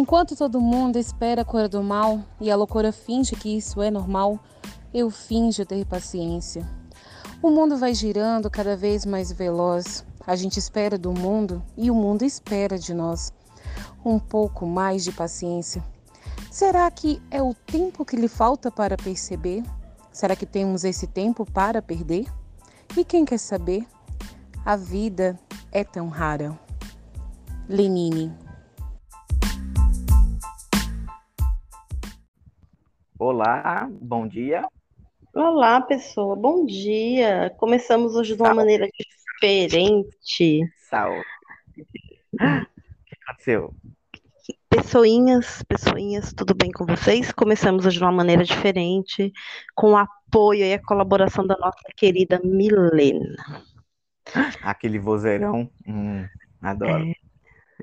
Enquanto todo mundo espera a cura do mal e a loucura finge que isso é normal, eu finjo ter paciência. O mundo vai girando cada vez mais veloz. A gente espera do mundo e o mundo espera de nós. Um pouco mais de paciência. Será que é o tempo que lhe falta para perceber? Será que temos esse tempo para perder? E quem quer saber? A vida é tão rara. Lenine. Olá, bom dia. Olá, pessoa, bom dia. Começamos hoje de uma maneira diferente. Saúde. O que aconteceu? Pessoinhas, pessoinhas, tudo bem com vocês? Começamos hoje de uma maneira diferente, com o apoio e a colaboração da nossa querida Milena. Aquele vozeirão, hum, adoro. É,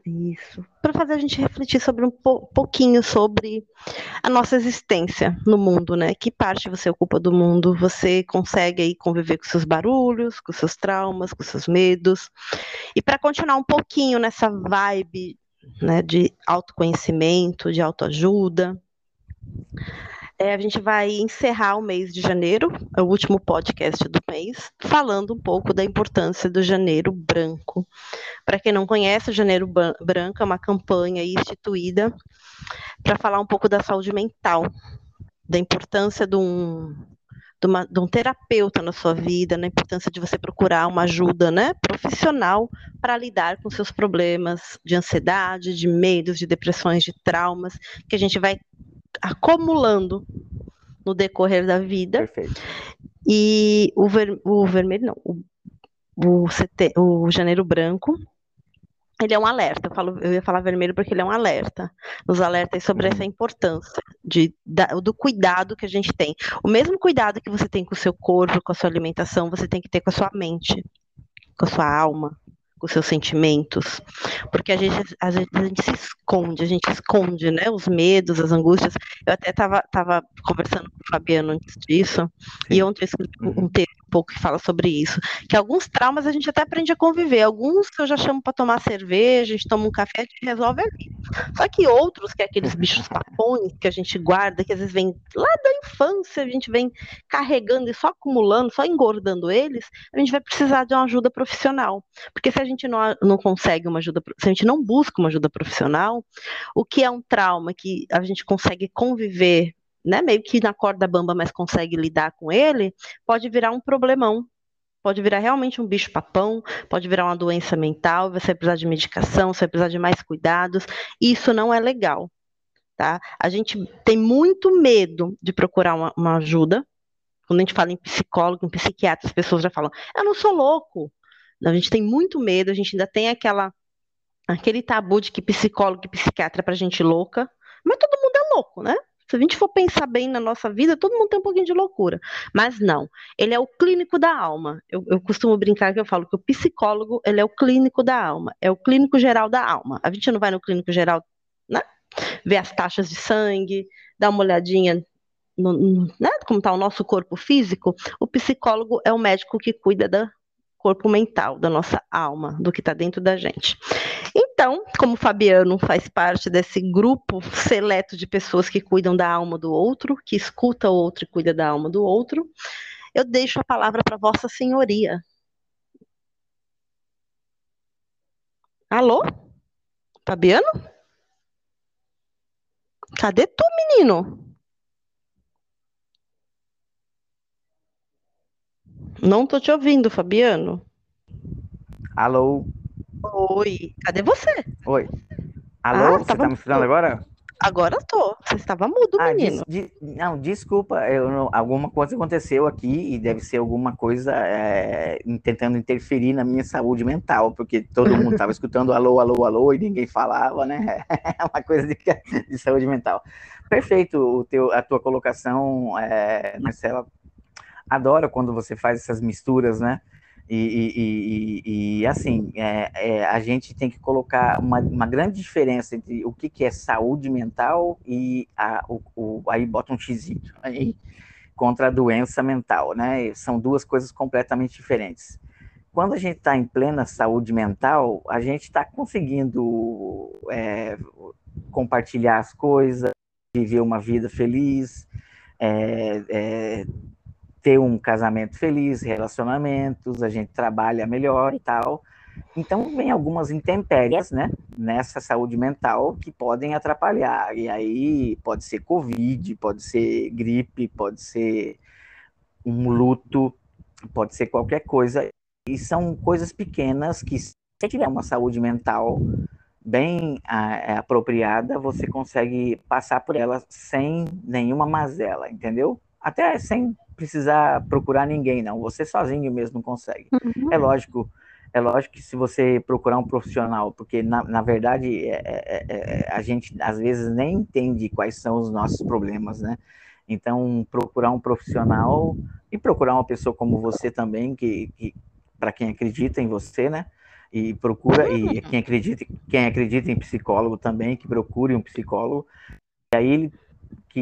isso. Para fazer a gente refletir sobre um po pouquinho sobre a nossa existência no mundo, né? Que parte você ocupa do mundo? Você consegue aí conviver com seus barulhos, com seus traumas, com seus medos? E para continuar um pouquinho nessa vibe né, de autoconhecimento, de autoajuda. É, a gente vai encerrar o mês de janeiro, é o último podcast do mês, falando um pouco da importância do Janeiro Branco. Para quem não conhece, o Janeiro Branco é uma campanha instituída para falar um pouco da saúde mental, da importância de um, de, uma, de um terapeuta na sua vida, na importância de você procurar uma ajuda né, profissional para lidar com seus problemas de ansiedade, de medos, de depressões, de traumas, que a gente vai acumulando no decorrer da vida. Perfeito. E o, ver, o vermelho, não, o, o, CT, o janeiro branco, ele é um alerta. Eu, falo, eu ia falar vermelho porque ele é um alerta. Nos alerta sobre essa importância de, da, do cuidado que a gente tem. O mesmo cuidado que você tem com o seu corpo, com a sua alimentação, você tem que ter com a sua mente, com a sua alma, com seus sentimentos, porque a gente, a gente, a gente se esconde, a gente esconde, né, os medos, as angústias. Eu até estava tava conversando com o Fabiano antes disso, e ontem eu escrevi um uhum. texto pouco que fala sobre isso, que alguns traumas a gente até aprende a conviver, alguns que eu já chamo para tomar cerveja, a gente toma um café, a gente resolve ali. Só que outros, que é aqueles bichos papões que a gente guarda, que às vezes vem lá da infância, a gente vem carregando e só acumulando, só engordando eles, a gente vai precisar de uma ajuda profissional, porque se a gente não, não consegue uma ajuda, se a gente não busca uma ajuda profissional, o que é um trauma que a gente consegue conviver, né, meio que na corda bamba, mas consegue lidar com ele, pode virar um problemão. Pode virar realmente um bicho papão, pode virar uma doença mental, você vai precisar de medicação, você vai precisar de mais cuidados. Isso não é legal. Tá? A gente tem muito medo de procurar uma, uma ajuda. Quando a gente fala em psicólogo, em psiquiatra, as pessoas já falam: eu não sou louco, a gente tem muito medo, a gente ainda tem aquela aquele tabu de que psicólogo e psiquiatra é pra gente louca, mas todo mundo é louco, né? Se a gente for pensar bem na nossa vida, todo mundo tem um pouquinho de loucura. Mas não, ele é o clínico da alma. Eu, eu, costumo brincar que eu falo que o psicólogo, ele é o clínico da alma, é o clínico geral da alma. A gente não vai no clínico geral, né? Ver as taxas de sangue, dar uma olhadinha no, né? como está o nosso corpo físico. O psicólogo é o médico que cuida da, corpo mental, da nossa alma, do que está dentro da gente. Então, como Fabiano faz parte desse grupo seleto de pessoas que cuidam da alma do outro, que escuta o outro e cuida da alma do outro, eu deixo a palavra para Vossa Senhoria. Alô? Fabiano? Cadê tu, menino? Não tô te ouvindo, Fabiano. Alô? Oi, cadê você? Oi. Alô, ah, você tá me escutando agora? Agora tô. Você estava mudo, ah, menino. Des, des, não, desculpa, eu não, alguma coisa aconteceu aqui e deve ser alguma coisa é, tentando interferir na minha saúde mental, porque todo mundo estava escutando alô, alô, alô e ninguém falava, né? É uma coisa de, de saúde mental. Perfeito o teu, a tua colocação, é, Marcela, adoro quando você faz essas misturas, né? E, e, e, e assim, é, é, a gente tem que colocar uma, uma, grande diferença entre o que, que é saúde mental e a, o, o, aí bota um x aí contra a doença mental, né? São duas coisas completamente diferentes. quando a gente está em plena saúde mental, a gente está conseguindo é, compartilhar as coisas, viver uma vida feliz, é, é, ter um casamento feliz, relacionamentos, a gente trabalha melhor e tal. Então, vem algumas intempéries, né, nessa saúde mental que podem atrapalhar. E aí pode ser Covid, pode ser gripe, pode ser um luto, pode ser qualquer coisa. E são coisas pequenas que, se você tiver uma saúde mental bem é, apropriada, você consegue passar por elas sem nenhuma mazela, entendeu? Até sem precisar procurar ninguém, não. Você sozinho mesmo consegue. Uhum. É lógico é lógico que se você procurar um profissional, porque na, na verdade é, é, é, é, a gente às vezes nem entende quais são os nossos problemas, né? Então, procurar um profissional e procurar uma pessoa como você também, que, que para quem acredita em você, né? E procura, e quem acredita, quem acredita em psicólogo também, que procure um psicólogo, e aí ele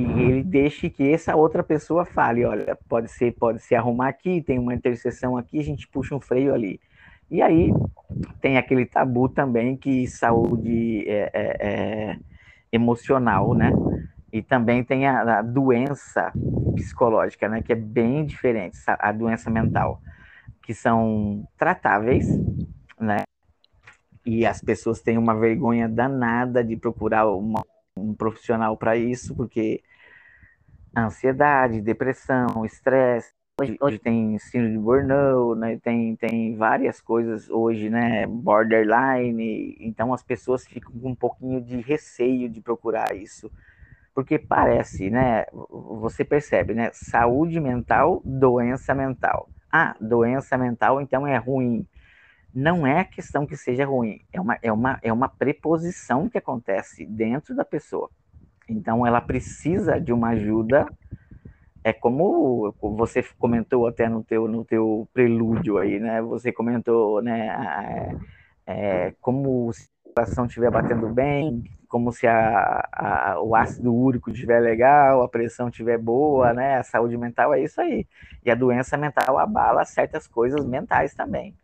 que ele deixe que essa outra pessoa fale, olha, pode ser, pode se arrumar aqui, tem uma interseção aqui, a gente puxa um freio ali. E aí tem aquele tabu também que saúde é, é, é emocional, né? E também tem a, a, doença psicológica, né? Que é bem diferente, a doença mental, que são tratáveis, né? E as pessoas têm uma vergonha danada de procurar uma, um profissional para isso, porque ansiedade, depressão, estresse, Hoje, hoje tem síndrome de burnout, né? tem, tem várias coisas hoje, né? Borderline, então as pessoas ficam com um pouquinho de receio de procurar isso. Porque parece, né? Você percebe, né? Saúde mental, doença mental. Ah, doença mental então é ruim. Não é questão que seja ruim, é uma, é uma, é uma preposição que acontece dentro da pessoa. Então ela precisa de uma ajuda é como você comentou até no teu, no teu prelúdio aí, né? Você comentou, né? É, como se o coração estiver batendo bem, como se a, a, o ácido úrico estiver legal, a pressão estiver boa, né? A saúde mental é isso aí. E a doença mental abala certas coisas mentais também.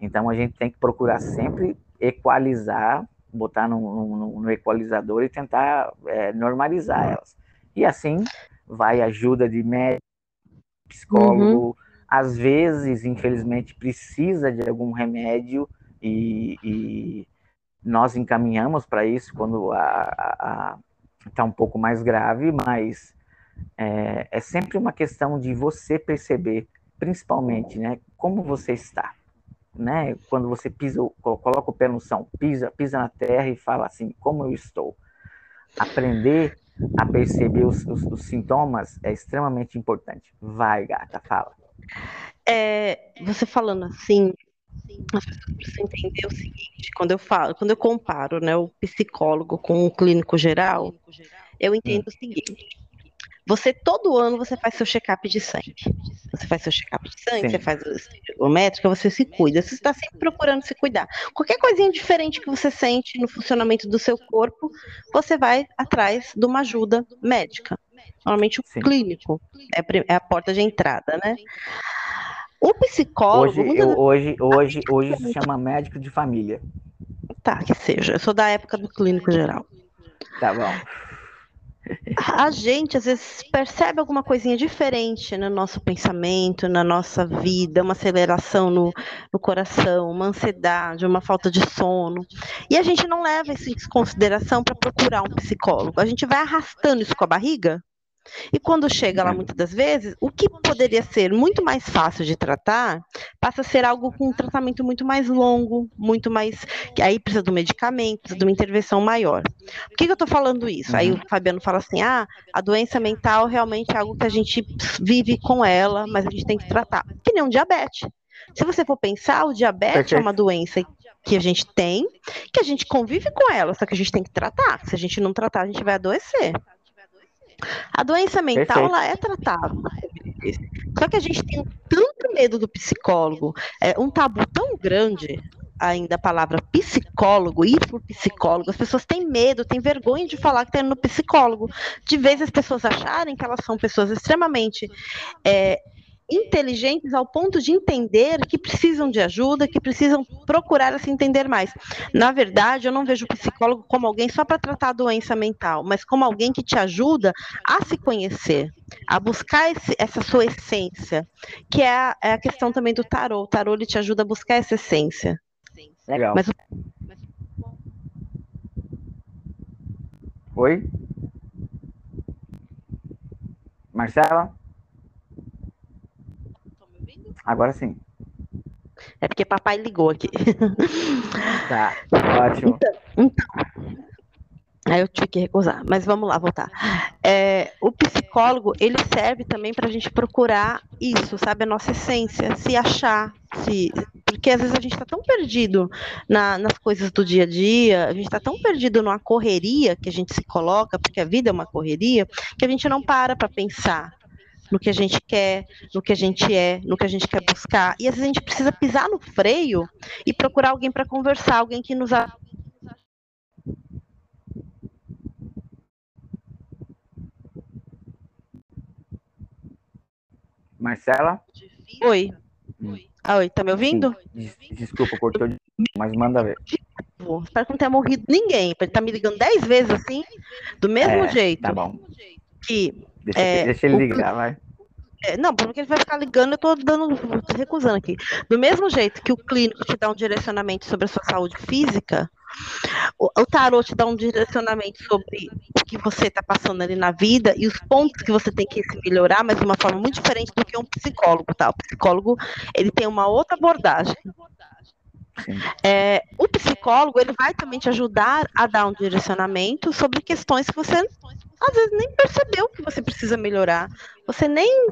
Então a gente tem que procurar sempre equalizar, botar no, no, no equalizador e tentar é, normalizar elas. E assim vai ajuda de médico, psicólogo, uhum. às vezes, infelizmente, precisa de algum remédio e, e nós encaminhamos para isso quando está um pouco mais grave, mas é, é, sempre uma questão de você perceber, principalmente, né, como você está. Né? Quando você pisa, coloca o pé no chão, pisa, pisa na terra e fala assim, como eu estou. Aprender a perceber os, os, os, sintomas é extremamente importante. Vai, gata, fala. É, você falando assim, as pessoas precisam entender o seguinte, quando eu falo, quando eu comparo né, o psicólogo com o clínico geral, eu entendo hum. o seguinte. Você todo ano você faz seu check-up de sangue. Você faz seu check-up de sangue, Sim. você faz o médico, você se cuida. Você está sempre procurando se cuidar. Qualquer coisinha diferente que você sente no funcionamento do seu corpo, você vai atrás de uma ajuda médica. Normalmente o Sim. clínico é, é a porta de entrada, né? O psicólogo. Hoje, eu, hoje, hoje, hoje se chama médico de família. Tá, que seja. Eu sou da época do clínico geral. Tá bom a gente às vezes percebe alguma coisinha diferente no nosso pensamento, na nossa vida, uma aceleração no, no coração, uma ansiedade, uma falta de sono. E a gente não leva isso em consideração para procurar um psicólogo. A gente vai arrastando isso com a barriga e quando chega lá, muitas das vezes, o que poderia ser muito mais fácil de tratar, passa a ser algo com um tratamento muito mais longo, muito mais. que aí precisa do medicamento, precisa de uma intervenção maior. Por que, que eu estou falando isso? Aí o Fabiano fala assim: ah, a doença mental realmente é algo que a gente vive com ela, mas a gente tem que tratar. Que nem um diabetes. Se você for pensar, o diabetes é uma doença que a gente tem, que a gente convive com ela, só que a gente tem que tratar. Se a gente não tratar, a gente vai adoecer. A doença mental ela é tratável. Só que a gente tem tanto medo do psicólogo, é um tabu tão grande ainda a palavra psicólogo, ir para o psicólogo, as pessoas têm medo, têm vergonha de falar que está indo no psicólogo. De vez as pessoas acharem que elas são pessoas extremamente é, inteligentes ao ponto de entender que precisam de ajuda, que precisam procurar se entender mais. Na verdade, eu não vejo o psicólogo como alguém só para tratar a doença mental, mas como alguém que te ajuda a se conhecer, a buscar esse, essa sua essência, que é a, é a, questão também do tarô. O tarô ele te ajuda a buscar essa essência. Legal. Mas, Oi? Marcela? Agora sim. É porque papai ligou aqui. Tá, ótimo. Então, então, aí eu tive que recusar, mas vamos lá, voltar. É, o psicólogo, ele serve também para a gente procurar isso, sabe? A nossa essência, se achar, se... porque às vezes a gente está tão perdido na, nas coisas do dia a dia, a gente está tão perdido numa correria que a gente se coloca, porque a vida é uma correria, que a gente não para para pensar no que a gente quer, no que a gente é, no que a gente quer buscar. E às vezes a gente precisa pisar no freio e procurar alguém para conversar, alguém que nos Marcela? Oi. Hum. Ah, oi, tá me ouvindo? Desculpa, cortou, mas manda ver. Espero que não tenha morrido ninguém. Ele tá me ligando dez vezes assim, do mesmo é, jeito. Tá bom. Que Deixa, é, deixa ele ligar, o, vai. É, não, porque ele vai ficar ligando, eu tô dando, tô recusando aqui. Do mesmo jeito que o clínico te dá um direcionamento sobre a sua saúde física, o, o tarô te dá um direcionamento sobre o que você está passando ali na vida e os pontos que você tem que se melhorar, mas de uma forma muito diferente do que um psicólogo, tá? O psicólogo, ele tem uma outra abordagem. É, o psicólogo ele vai também te ajudar a dar um direcionamento sobre questões que você às vezes nem percebeu que você precisa melhorar. Você nem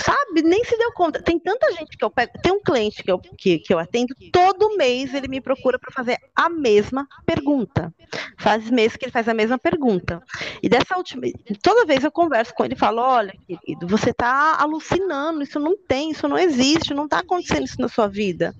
sabe, nem se deu conta. Tem tanta gente que eu pego. Tem um cliente que eu, que, que eu atendo, todo mês ele me procura para fazer a mesma pergunta. Faz meses que ele faz a mesma pergunta. E dessa última. Toda vez eu converso com ele e falo: olha, querido, você está alucinando, isso não tem, isso não existe, não está acontecendo isso na sua vida.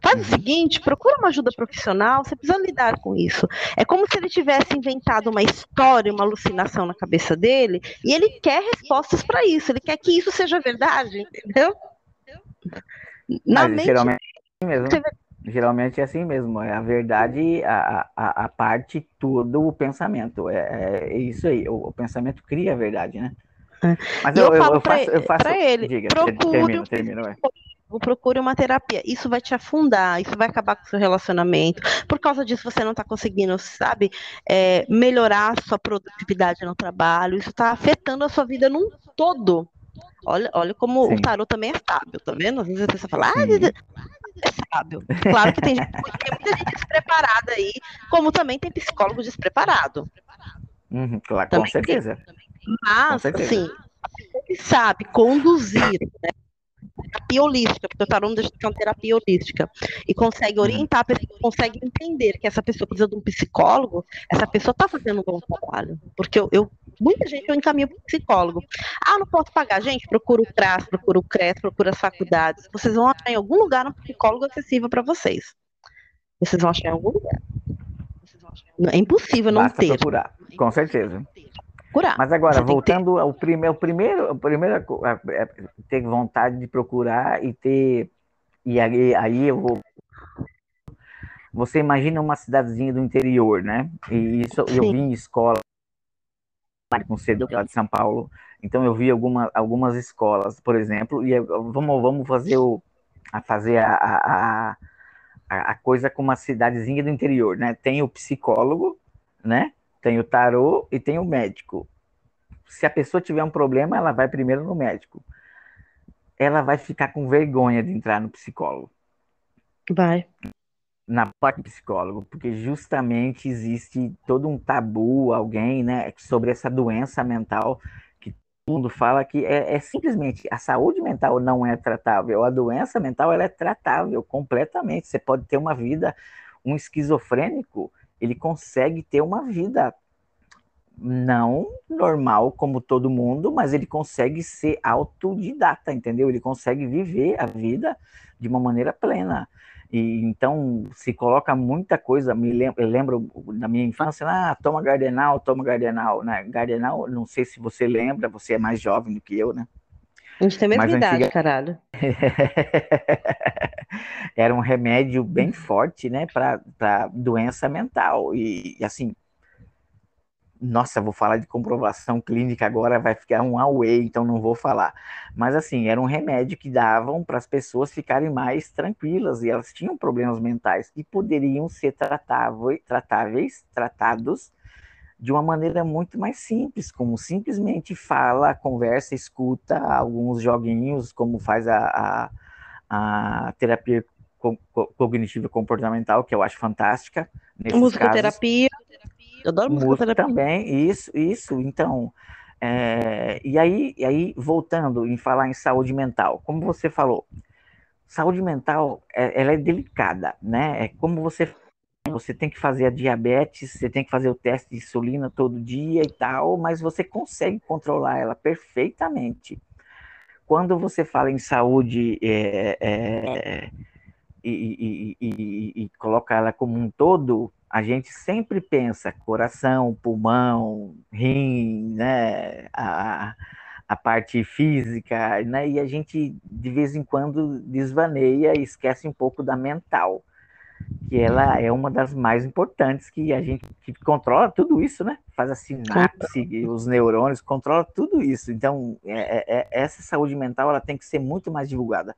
Faz o seguinte, procura uma ajuda profissional, você precisa lidar com isso. É como se ele tivesse inventado uma história, uma alucinação na cabeça dele, e ele quer respostas para isso, ele quer que isso seja verdade, entendeu? Na Mas, mente, geralmente é assim mesmo. Geralmente é assim mesmo, é a verdade, a, a, a parte tudo o pensamento, é, é isso aí, o, o pensamento cria a verdade, né? É. Mas eu, eu, eu, eu faço, eu faço, ele, diga, procure termina, termina, procure uma terapia. Isso vai te afundar, isso vai acabar com o seu relacionamento. Por causa disso, você não está conseguindo, sabe, é, melhorar a sua produtividade no trabalho. Isso está afetando a sua vida num todo. Olha, olha como Sim. o tarot também é sábio, tá vendo? Às vezes a pessoa fala, ah, é sábio. Claro que tem, gente, tem muita gente despreparada aí, como também tem psicólogo despreparado. Uhum, claro, com certeza. Tem, mas, com certeza. assim, sabe conduzir, né? Terapia holística, porque o tarô não deixa uma terapia holística, e consegue orientar, consegue entender que essa pessoa precisa de um psicólogo, essa pessoa está fazendo um bom trabalho. Porque eu, eu muita gente eu encaminho para psicólogo. Ah, não posso pagar. Gente, procura o CRAS, procura o CRES, procura as faculdades. Vocês vão achar em algum lugar um psicólogo acessível para vocês. Vocês vão achar em algum lugar. É impossível não Basta ter. procurar, com certeza procurar. Mas agora, voltando ao primeiro, o primeiro, o primeiro é ter vontade de procurar e ter. E aí, aí eu vou. Você imagina uma cidadezinha do interior, né? E isso Sim. eu vi em escola com cedo lá de São Paulo. Então eu vi alguma, algumas escolas, por exemplo, e vamos, vamos fazer o a fazer a, a, a, a coisa com uma cidadezinha do interior, né? Tem o psicólogo, né? Tem o tarô e tem o médico. Se a pessoa tiver um problema, ela vai primeiro no médico. Ela vai ficar com vergonha de entrar no psicólogo. Vai. Na parte psicólogo, porque justamente existe todo um tabu, alguém, né, sobre essa doença mental que todo mundo fala que é, é simplesmente a saúde mental não é tratável, a doença mental ela é tratável completamente. Você pode ter uma vida, um esquizofrênico, ele consegue ter uma vida não normal como todo mundo, mas ele consegue ser autodidata, entendeu? Ele consegue viver a vida de uma maneira plena. E então se coloca muita coisa. Me lembro, eu lembro da minha infância, ah, toma Gardenal, toma Gardenal, né? Gardenal, não sei se você lembra, você é mais jovem do que eu, né? A gente a mesma idade, antiga... caralho. Era um remédio bem forte, né, para doença mental. E, e, assim, nossa, vou falar de comprovação clínica agora, vai ficar um away, então não vou falar. Mas assim, era um remédio que davam para as pessoas ficarem mais tranquilas e elas tinham problemas mentais e poderiam ser tratáveis, tratáveis tratados de uma maneira muito mais simples, como simplesmente fala, conversa, escuta alguns joguinhos, como faz a, a, a terapia cognitiva comportamental, que eu acho fantástica. Musicoterapia. Eu adoro musicoterapia. também, isso, isso. Então, é, e, aí, e aí, voltando em falar em saúde mental, como você falou, saúde mental, é, ela é delicada, né? É como você você tem que fazer a diabetes, você tem que fazer o teste de insulina todo dia e tal, mas você consegue controlar ela perfeitamente. Quando você fala em saúde é, é, e, e, e, e, coloca ela como um todo, a gente sempre pensa coração, pulmão, rim, né, a, a parte física, né, e a gente de vez em quando desvaneia e esquece um pouco da mental que ela é uma das mais importantes, que a gente que controla tudo isso, né? Faz a sinapse, os neurônios, controla tudo isso. Então, é, é, é, essa saúde mental ela tem que ser muito mais divulgada.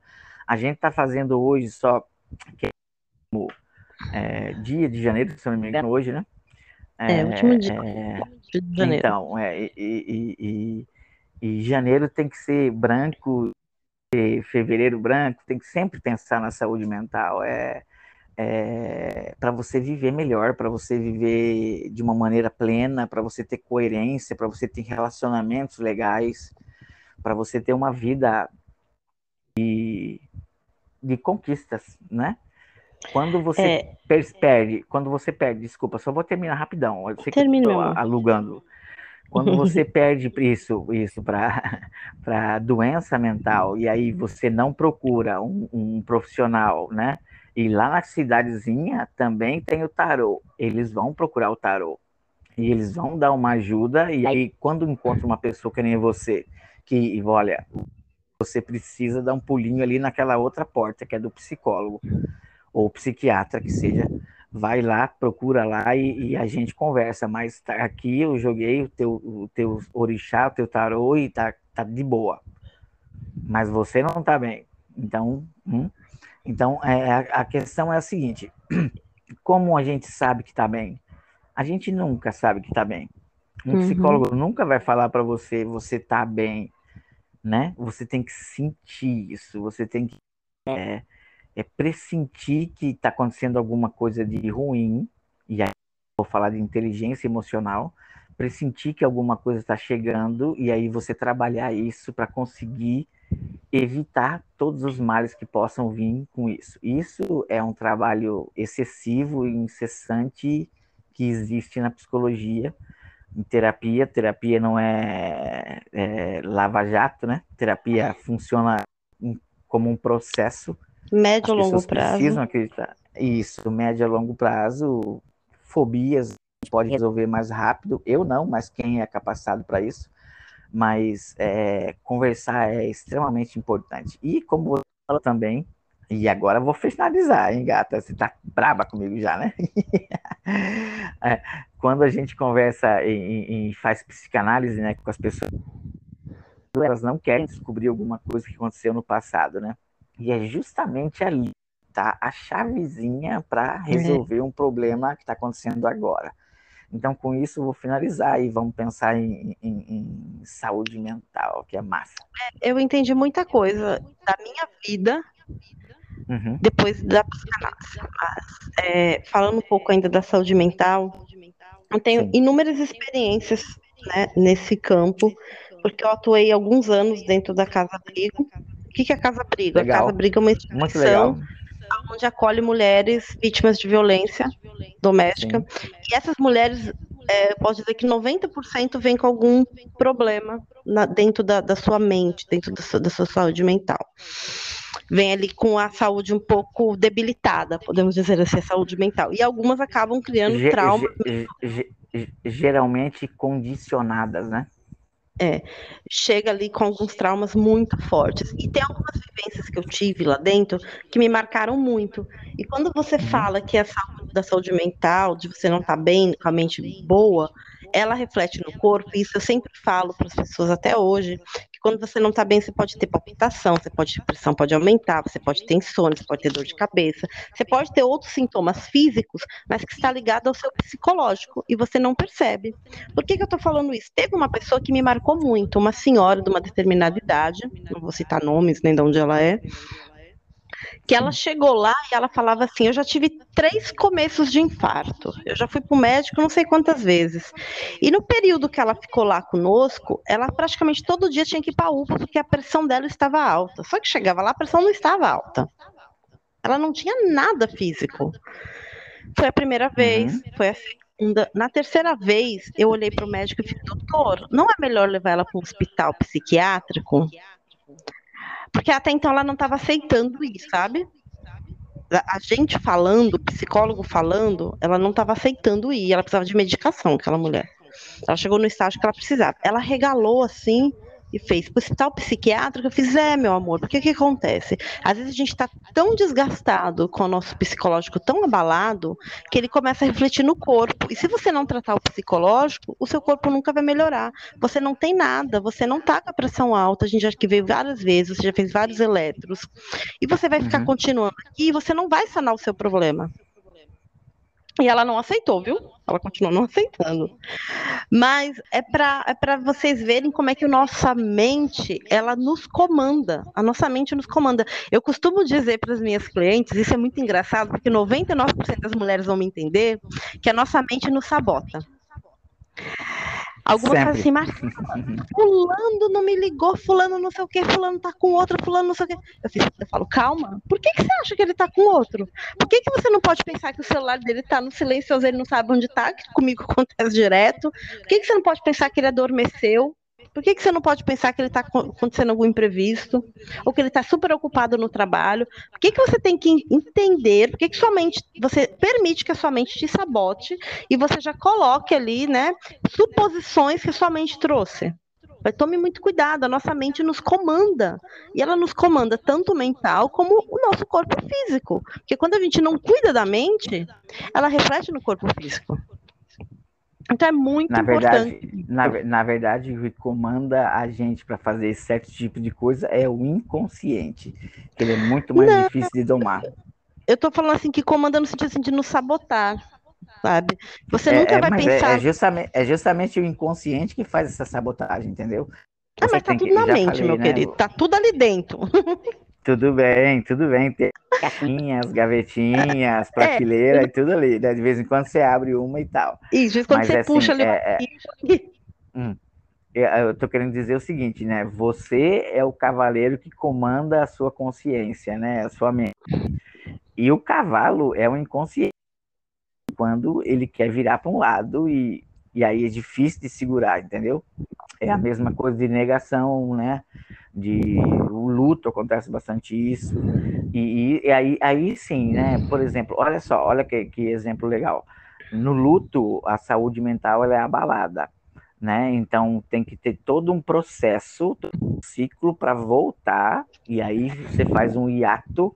A gente está fazendo hoje só que é, dia de janeiro, se não me engano, hoje, né? É, último dia é, de janeiro. Então, é, e, e, e, e janeiro tem que ser branco, fevereiro branco, tem que sempre pensar na saúde mental. É, é, para você viver melhor, para você viver de uma maneira plena, para você ter coerência, para você ter relacionamentos legais, para você ter uma vida de, de conquistas, né? Quando você é... perde, quando você perde, desculpa, só vou terminar rapidão. Eu sei que alugando. Quando você perde isso, isso para doença mental e aí você não procura um, um profissional, né? E lá na cidadezinha também tem o tarô. Eles vão procurar o tarô. E eles vão dar uma ajuda. E aí, quando encontra uma pessoa que nem você, que, olha, você precisa dar um pulinho ali naquela outra porta, que é do psicólogo, ou psiquiatra, que seja. Vai lá, procura lá e, e a gente conversa. Mas tá aqui eu joguei o teu, o teu orixá, o teu tarô e tá, tá de boa. Mas você não tá bem. Então, hum, então, é, a questão é a seguinte: como a gente sabe que está bem? A gente nunca sabe que está bem. Um uhum. psicólogo nunca vai falar para você, você está bem, né? Você tem que sentir isso, você tem que é, é pressentir que está acontecendo alguma coisa de ruim, e aí vou falar de inteligência emocional, pressentir que alguma coisa está chegando, e aí você trabalhar isso para conseguir evitar todos os males que possam vir com isso. Isso é um trabalho excessivo e incessante que existe na psicologia, em terapia. Terapia não é, é lava-jato, né? Terapia funciona como um processo. Médio a longo prazo. precisam acreditar. Isso, médio a longo prazo. Fobias pode resolver mais rápido. Eu não, mas quem é capacitado para isso mas é, conversar é extremamente importante. E como você falou também, e agora vou finalizar, hein, gata? Você tá braba comigo já, né? é, quando a gente conversa e, e, faz psicanálise né, com as pessoas, elas não querem descobrir alguma coisa que aconteceu no passado, né? E é justamente ali tá a chavezinha para uhum. resolver um problema que está acontecendo agora. Então, com isso, vou finalizar e vamos pensar em, em, em saúde mental, que é massa. É, eu entendi muita coisa da minha vida uhum. depois da psicanálise. Mas, é, falando um pouco ainda da saúde mental, eu tenho Sim. inúmeras experiências né, nesse campo, porque eu atuei alguns anos dentro da Casa Abrigo. O que, que é a Casa Abrigo? Legal. A Casa Abrigo é uma instituição onde acolhe mulheres vítimas de violência doméstica. Sim. E essas mulheres, é, posso dizer que 90% vêm com algum problema na, dentro da, da, sua mente, dentro da sua, da sua saúde mental. Vem ali com a saúde um pouco debilitada, podemos dizer assim, a saúde mental. E algumas acabam criando trauma. Geralmente condicionadas, né? É, chega ali com alguns traumas muito fortes. E tem algumas vivências que eu tive lá dentro que me marcaram muito. E quando você uhum. fala que a saúde da saúde mental, de você não estar tá bem, com a mente boa, ela reflete no corpo, e isso eu sempre falo para as pessoas até hoje, quando você não está bem, você pode ter palpitação, você pode, pressão pode aumentar, você pode ter insônia, você pode ter dor de cabeça, você pode ter outros sintomas físicos, mas que está ligado ao seu psicológico, e você não percebe. Por que, que eu estou falando isso? Teve uma pessoa que me marcou muito, uma senhora de uma determinada idade, não vou citar nomes nem de onde ela é, que ela chegou lá e ela falava assim: Eu já tive três começos de infarto. Eu já fui para o médico não sei quantas vezes. E no período que ela ficou lá conosco, ela praticamente todo dia tinha que ir para a UPA porque a pressão dela estava alta. Só que chegava lá, a pressão não estava alta. Ela não tinha nada físico. Foi a primeira uhum. vez, uhum. foi a segunda. Na terceira vez, eu olhei para o médico e falei: Doutor, não é melhor levar ela para um hospital psiquiátrico? Porque até então ela não estava aceitando isso, sabe? A gente falando, o psicólogo falando, ela não estava aceitando ir, ela precisava de medicação, aquela mulher. Ela chegou no estágio que ela precisava. Ela regalou assim, e fez o hospital psiquiátrico, eu fiz, é, meu amor, porque que acontece? Às vezes a gente está tão desgastado com o nosso psicológico tão abalado que ele começa a refletir no corpo. E se você não tratar o psicológico, o seu corpo nunca vai melhorar. Você não tem nada, você não está com a pressão alta, a gente já que veio várias vezes, você já fez vários eletros. E você vai ficar uhum. continuando aqui e você não vai sanar o seu problema. E ela não aceitou, viu? Ela continuou não aceitando. Mas é para é para vocês verem como é que a nossa mente, ela nos comanda. A nossa mente nos comanda. Eu costumo dizer para as minhas clientes, isso é muito engraçado, porque 99% das mulheres vão me entender, que a nossa mente nos sabota. Algumas falam assim, mas fulano não me ligou, fulano não sei o que, fulano tá com outro, fulano não sei o que. Eu, fiz, eu falo, calma, por que, que você acha que ele tá com outro? Por que, que você não pode pensar que o celular dele tá no silencioso, ele não sabe onde tá, que comigo acontece direto? Por que, que você não pode pensar que ele adormeceu? Por que, que você não pode pensar que ele está acontecendo algum imprevisto? Ou que ele está super ocupado no trabalho? Por que, que você tem que entender? Por que, que sua mente, você permite que a sua mente te sabote e você já coloque ali, né, suposições que a sua mente trouxe? Mas tome muito cuidado, a nossa mente nos comanda. E ela nos comanda tanto mental como o nosso corpo físico. Porque quando a gente não cuida da mente, ela reflete no corpo físico. Então é muito na importante. Verdade, na, na verdade, o que comanda a gente para fazer certo tipo de coisa é o inconsciente, que ele é muito mais Não, difícil de domar. Eu tô falando assim que comanda no sentido assim, de nos sabotar, sabe? Você é, nunca é, vai é, pensar. É, justamente, é justamente o inconsciente que faz essa sabotagem, entendeu? Ah, mas tá tudo que, na mente, falei, meu né? querido. Tá tudo ali dentro. Tudo bem, tudo bem. Tem caixinhas, gavetinhas, é. prateleira é, e tudo ali. Né? De vez em quando você abre uma e tal. Isso, quando Mas, você assim, puxa ali. É, é... Hum, eu tô querendo dizer o seguinte, né? Você é o cavaleiro que comanda a sua consciência, né? A sua mente. E o cavalo é o inconsciente quando ele quer virar para um lado e, e aí é difícil de segurar, entendeu? É a mesma coisa de negação, né? de o luto acontece bastante isso. E, e, aí, aí sim né? Por exemplo olha só olha que, que exemplo legal. No luto a saúde mental ela é abalada né? Então tem que ter todo um processo um ciclo para voltar e aí você faz um hiato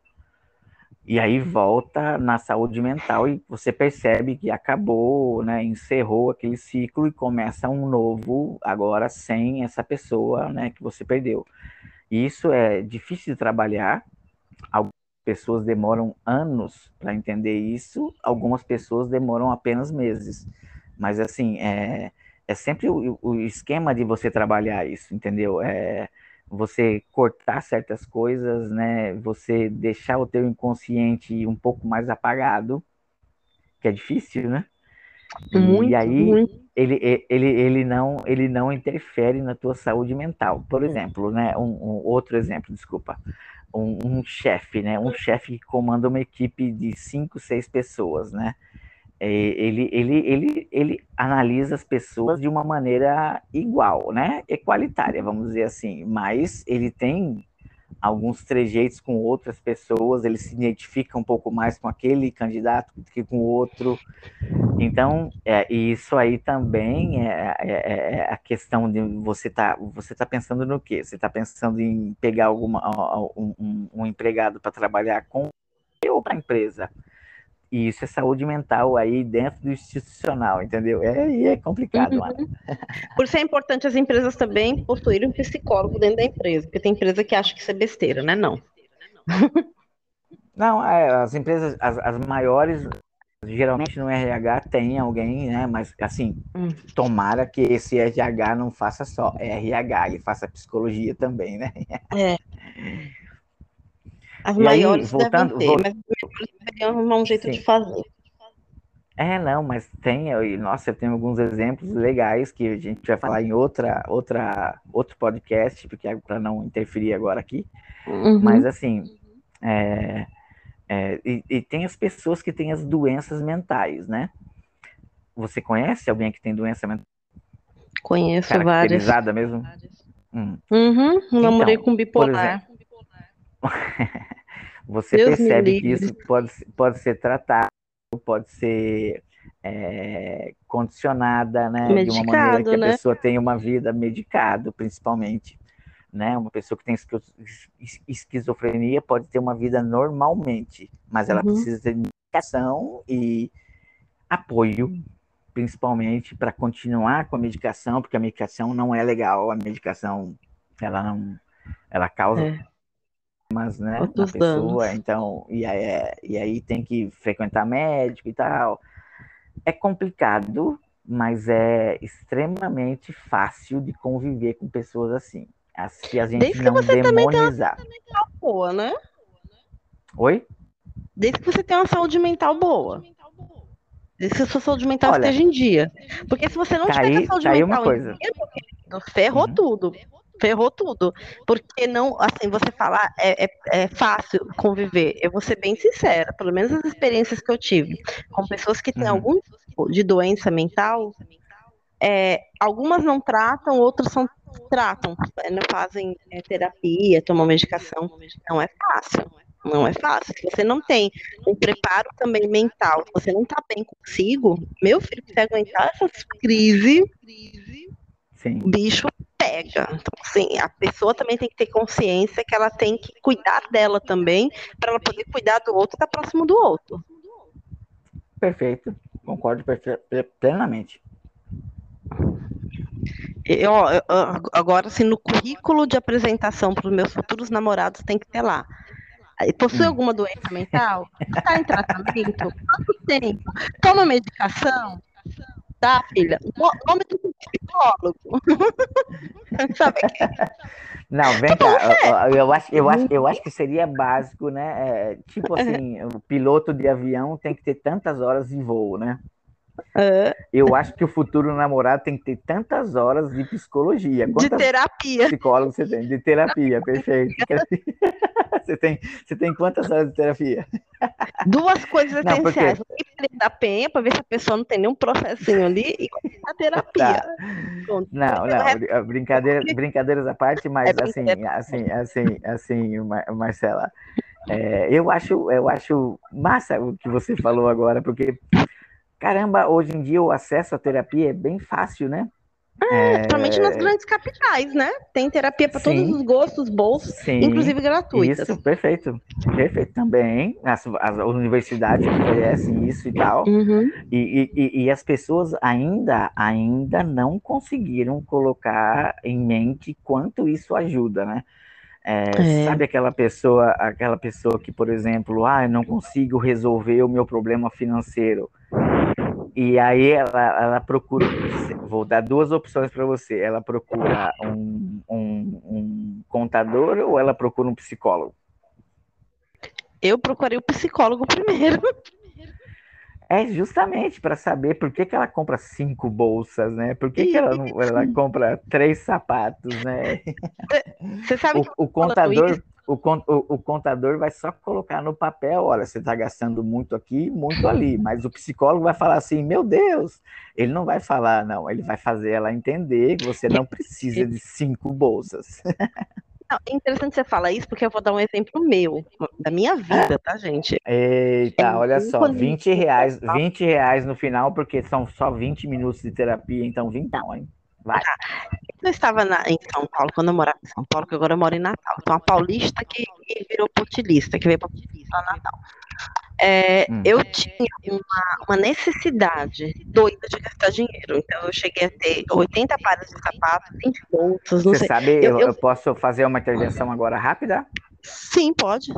e aí volta na saúde mental e você percebe que acabou, né, encerrou aquele ciclo e começa um novo agora sem essa pessoa, né, que você perdeu. Isso é difícil de trabalhar. Algumas pessoas demoram anos para entender isso, algumas pessoas demoram apenas meses. Mas assim, é, é sempre o, o esquema de você trabalhar isso, entendeu? É, você cortar certas coisas, né? Você deixar o teu inconsciente um pouco mais apagado, que é difícil, né? Muito, e aí muito. Ele, ele, ele, não, ele não interfere na tua saúde mental. Por exemplo, né? Um, um outro exemplo, desculpa. Um, um chefe, né? Um chefe que comanda uma equipe de cinco, seis pessoas, né? É, ele, ele, ele, ele analisa as pessoas de uma maneira igual, né? Equalitária, vamos dizer assim. Mas ele tem alguns trejeitos com outras pessoas, ele se identifica um pouco mais com aquele candidato do que com o outro. Então, é, isso aí também é, é, é, a questão de você tá, você tá pensando no quê? Você está pensando em pegar alguma, um, um, um empregado para trabalhar com ou para a empresa? E isso é saúde mental aí dentro do institucional, entendeu? É, é complicado, uhum. Por isso é importante as empresas também possuírem um psicólogo dentro da empresa, porque tem empresa que acha que isso é besteira, né? Não. Não, é, as empresas, as, as maiores, geralmente no RH tem alguém, né? Mas assim, hum. tomara que esse RH não faça só RH, ele faça psicologia também, né? É. As e maiores aí, voltando, ter, voltando... mas deveriam arrumar um jeito Sim. de fazer. É, não, mas tem, eu, nossa, eu tenho alguns exemplos legais que a gente vai falar em outra, outra, outro podcast, porque é para não interferir agora aqui. Uhum. Mas assim, é, é, e, e, tem as pessoas que têm as doenças mentais, né? Você conhece alguém que tem doença mental? Conheço várias. mesmo? Hum. Uhum, namorei então, com bipolar. você Deus percebe que isso pode, pode ser tratado, pode ser é, condicionada, né? Medicado, de uma maneira que a né? pessoa tenha uma vida medicado, principalmente. Né? Uma pessoa que tem esquizofrenia pode ter uma vida normalmente, mas ela uhum. precisa ter medicação e apoio, principalmente para continuar com a medicação, porque a medicação não é legal, a medicação ela não ela causa é mas né, na pessoa, danos. então, e aí, é, e aí tem que frequentar médico e tal. É complicado, mas é extremamente fácil de conviver com pessoas assim. Se a gente Desde não que demonizar. Também tem uma boa, né? Oi? Desde que você tenha uma saúde mental boa. Desde que a sua saúde mental Olha, esteja em dia. Porque se você não tá tiver aí, saúde tá mental coisa. dia, ferrou uhum. tudo ferrou tudo. Porque não, assim, você falar é, é, é, fácil conviver. Eu vou ser bem sincera, pelo menos as experiências que eu tive com pessoas que têm uhum. algum tipo de doença mental, é, algumas não tratam, outras são, tratam, né, não fazem é, terapia, tomam medicação. Não é fácil. Não é fácil. Se você não tem um preparo também mental, se você não está bem consigo, meu filho, você aguentar essas crises, Sim. o bicho pega. Então, assim, a pessoa também tem que ter consciência que ela tem que cuidar dela também, para ela poder cuidar do outro e estar tá próximo do outro. Perfeito, concordo plenamente. Eu, agora, assim, no currículo de apresentação para os meus futuros namorados tem que ter lá. Possui hum. alguma doença mental? Está em tratamento? Quanto tempo? Toma medicação? Tá, filha? O nome do psicólogo. Sabe Não, vem cá. Eu, eu, acho, eu, acho, eu acho que seria básico, né? É, tipo assim, o piloto de avião tem que ter tantas horas de voo, né? É. Eu acho que o futuro namorado tem que ter tantas horas de psicologia. Quantas de terapia. Psicólogo você tem? De terapia, perfeito. Você tem, você tem quantas horas de terapia? Duas coisas não, essenciais. Porque... da penha para ver se a pessoa não tem nenhum processinho ali e a terapia. Tá. Não, não, brincadeira, brincadeiras à parte, mas é assim, assim, assim, assim, Marcela, é, eu acho, eu acho massa o que você falou agora, porque caramba, hoje em dia o acesso à terapia é bem fácil, né? É, principalmente nas grandes capitais, né? Tem terapia para todos os gostos, bolsos, Sim, inclusive gratuitas. Isso, perfeito. Perfeito também. As, as universidades oferecem isso e tal. Uhum. E, e, e, as pessoas ainda, ainda não conseguiram colocar em mente quanto isso ajuda, né? É, é. Sabe aquela pessoa, aquela pessoa que, por exemplo, ah, eu não consigo resolver o meu problema financeiro. E aí ela, ela procura, vou dar duas opções para você. Ela procura um, um, um, contador ou ela procura um psicólogo? Eu procurei o psicólogo primeiro. É justamente para saber por que, que ela compra cinco bolsas, né? Por que, que ela, não, ela compra três sapatos, né? Você sabe o, o contador, o, o, o, contador vai só colocar no papel, olha, você está gastando muito aqui, muito ali, mas o psicólogo vai falar assim, meu Deus, ele não vai falar, não, ele vai fazer ela entender que você não precisa de cinco bolsas. Não, é interessante você falar isso, porque eu vou dar um exemplo meu, da minha vida, tá, gente? Eita, é, olha só, 20 reais, 20 reais no final, porque são só 20 minutos de terapia, então 20 não, hein? Vai. Eu estava na, em São Paulo, quando eu morava em São Paulo, que agora eu moro em Natal. Então, a paulista que, que virou potilista, que veio para Natal. É, hum. Eu tinha uma, uma, necessidade doida de gastar dinheiro. Então, eu cheguei a ter 80 pares de sapatos, 20 bolsas, Você sei. sabe, eu, eu, eu, posso fazer uma intervenção agora rápida? Sim, pode.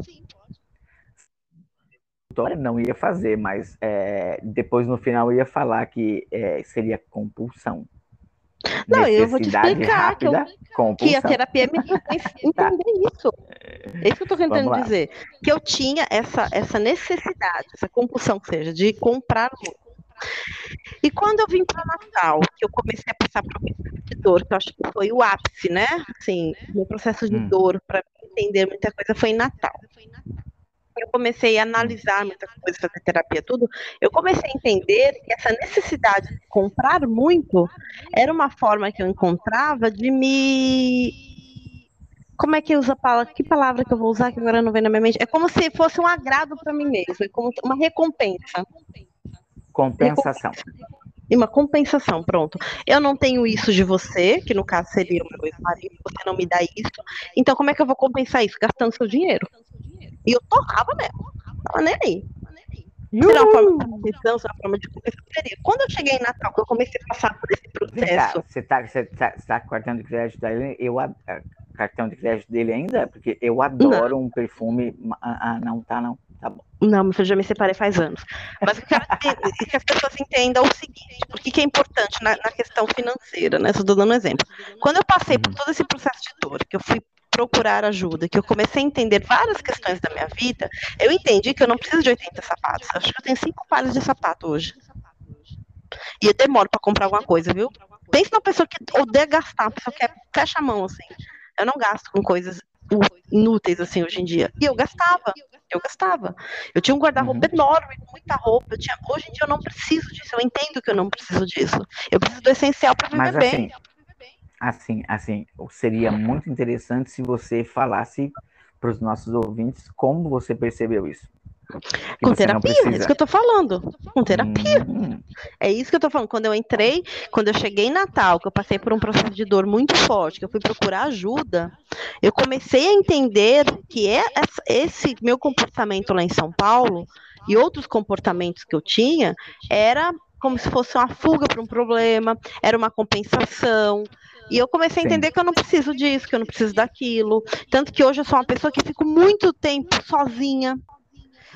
Não ia fazer, mas é, depois no final ia falar que é, seria compulsão. Não, eu vou te explicar rápida, que, eu, que, a terapia me fez tá. entender isso. É isso que eu estou tentando dizer. Que eu tinha essa, essa necessidade, essa compulsão, seja, de comprar E quando eu vim para Natal, que eu comecei a passar por um processo de dor, que eu acho que foi o ápice, né? Assim, meu processo de hum. dor para entender muita coisa foi em Natal eu comecei a analisar muita coisa, fazer terapia, tudo, eu comecei a entender que essa necessidade de comprar muito era uma forma que eu encontrava de me. Como é que usa a palavra? Que palavra que eu vou usar que agora não vem na minha mente? É como se fosse um agrado para mim mesmo, é como uma recompensa. Compensação. E uma compensação, pronto. Eu não tenho isso de você, que no caso seria o meu ex-marido, você não me dá isso. Então, como é que eu vou compensar isso? Gastando seu dinheiro. E eu torrava mesmo. Tava nem aí. Será uma forma de competição, será uma forma de competição. Quando eu cheguei em Natal, que eu comecei a passar por esse processo. Você está você tá, você tá cartão de crédito dele? Eu, cartão de crédito dele ainda? Porque eu adoro não. um perfume. Ah, ah, não, tá, não. Tá bom. Não, eu já me separei faz anos. Mas eu quero que as pessoas entendam o seguinte, por que é importante na, na questão financeira, né? Estou dando um exemplo. Quando eu passei por uhum. todo esse processo de dor, que eu fui procurar ajuda, que eu comecei a entender várias questões da minha vida, eu entendi que eu não preciso de 80 sapatos. Acho que eu tenho cinco pares de sapato hoje. E eu demoro para comprar alguma coisa, viu? Pense numa pessoa que odeia gastar, uma pessoa que é, fecha a mão, assim. Eu não gasto com coisas inúteis, assim, hoje em dia. E eu gastava. Eu gastava. Eu tinha um guarda-roupa uhum. enorme, muita roupa. Eu tinha... Hoje em dia eu não preciso disso. Eu entendo que eu não preciso disso. Eu preciso do essencial para viver Mas, bem. Assim, assim, assim, seria muito interessante se você falasse para os nossos ouvintes como você percebeu isso. Com terapia, é isso que eu tô falando. Com terapia. Hum. É isso que eu tô falando. Quando eu entrei, quando eu cheguei em Natal, que eu passei por um processo de dor muito forte, que eu fui procurar ajuda, eu comecei a entender que é esse meu comportamento lá em São Paulo e outros comportamentos que eu tinha era como se fosse uma fuga para um problema, era uma compensação, e eu comecei a entender que eu não preciso disso, que eu não preciso daquilo. Tanto que hoje eu sou uma pessoa que fico muito tempo sozinha.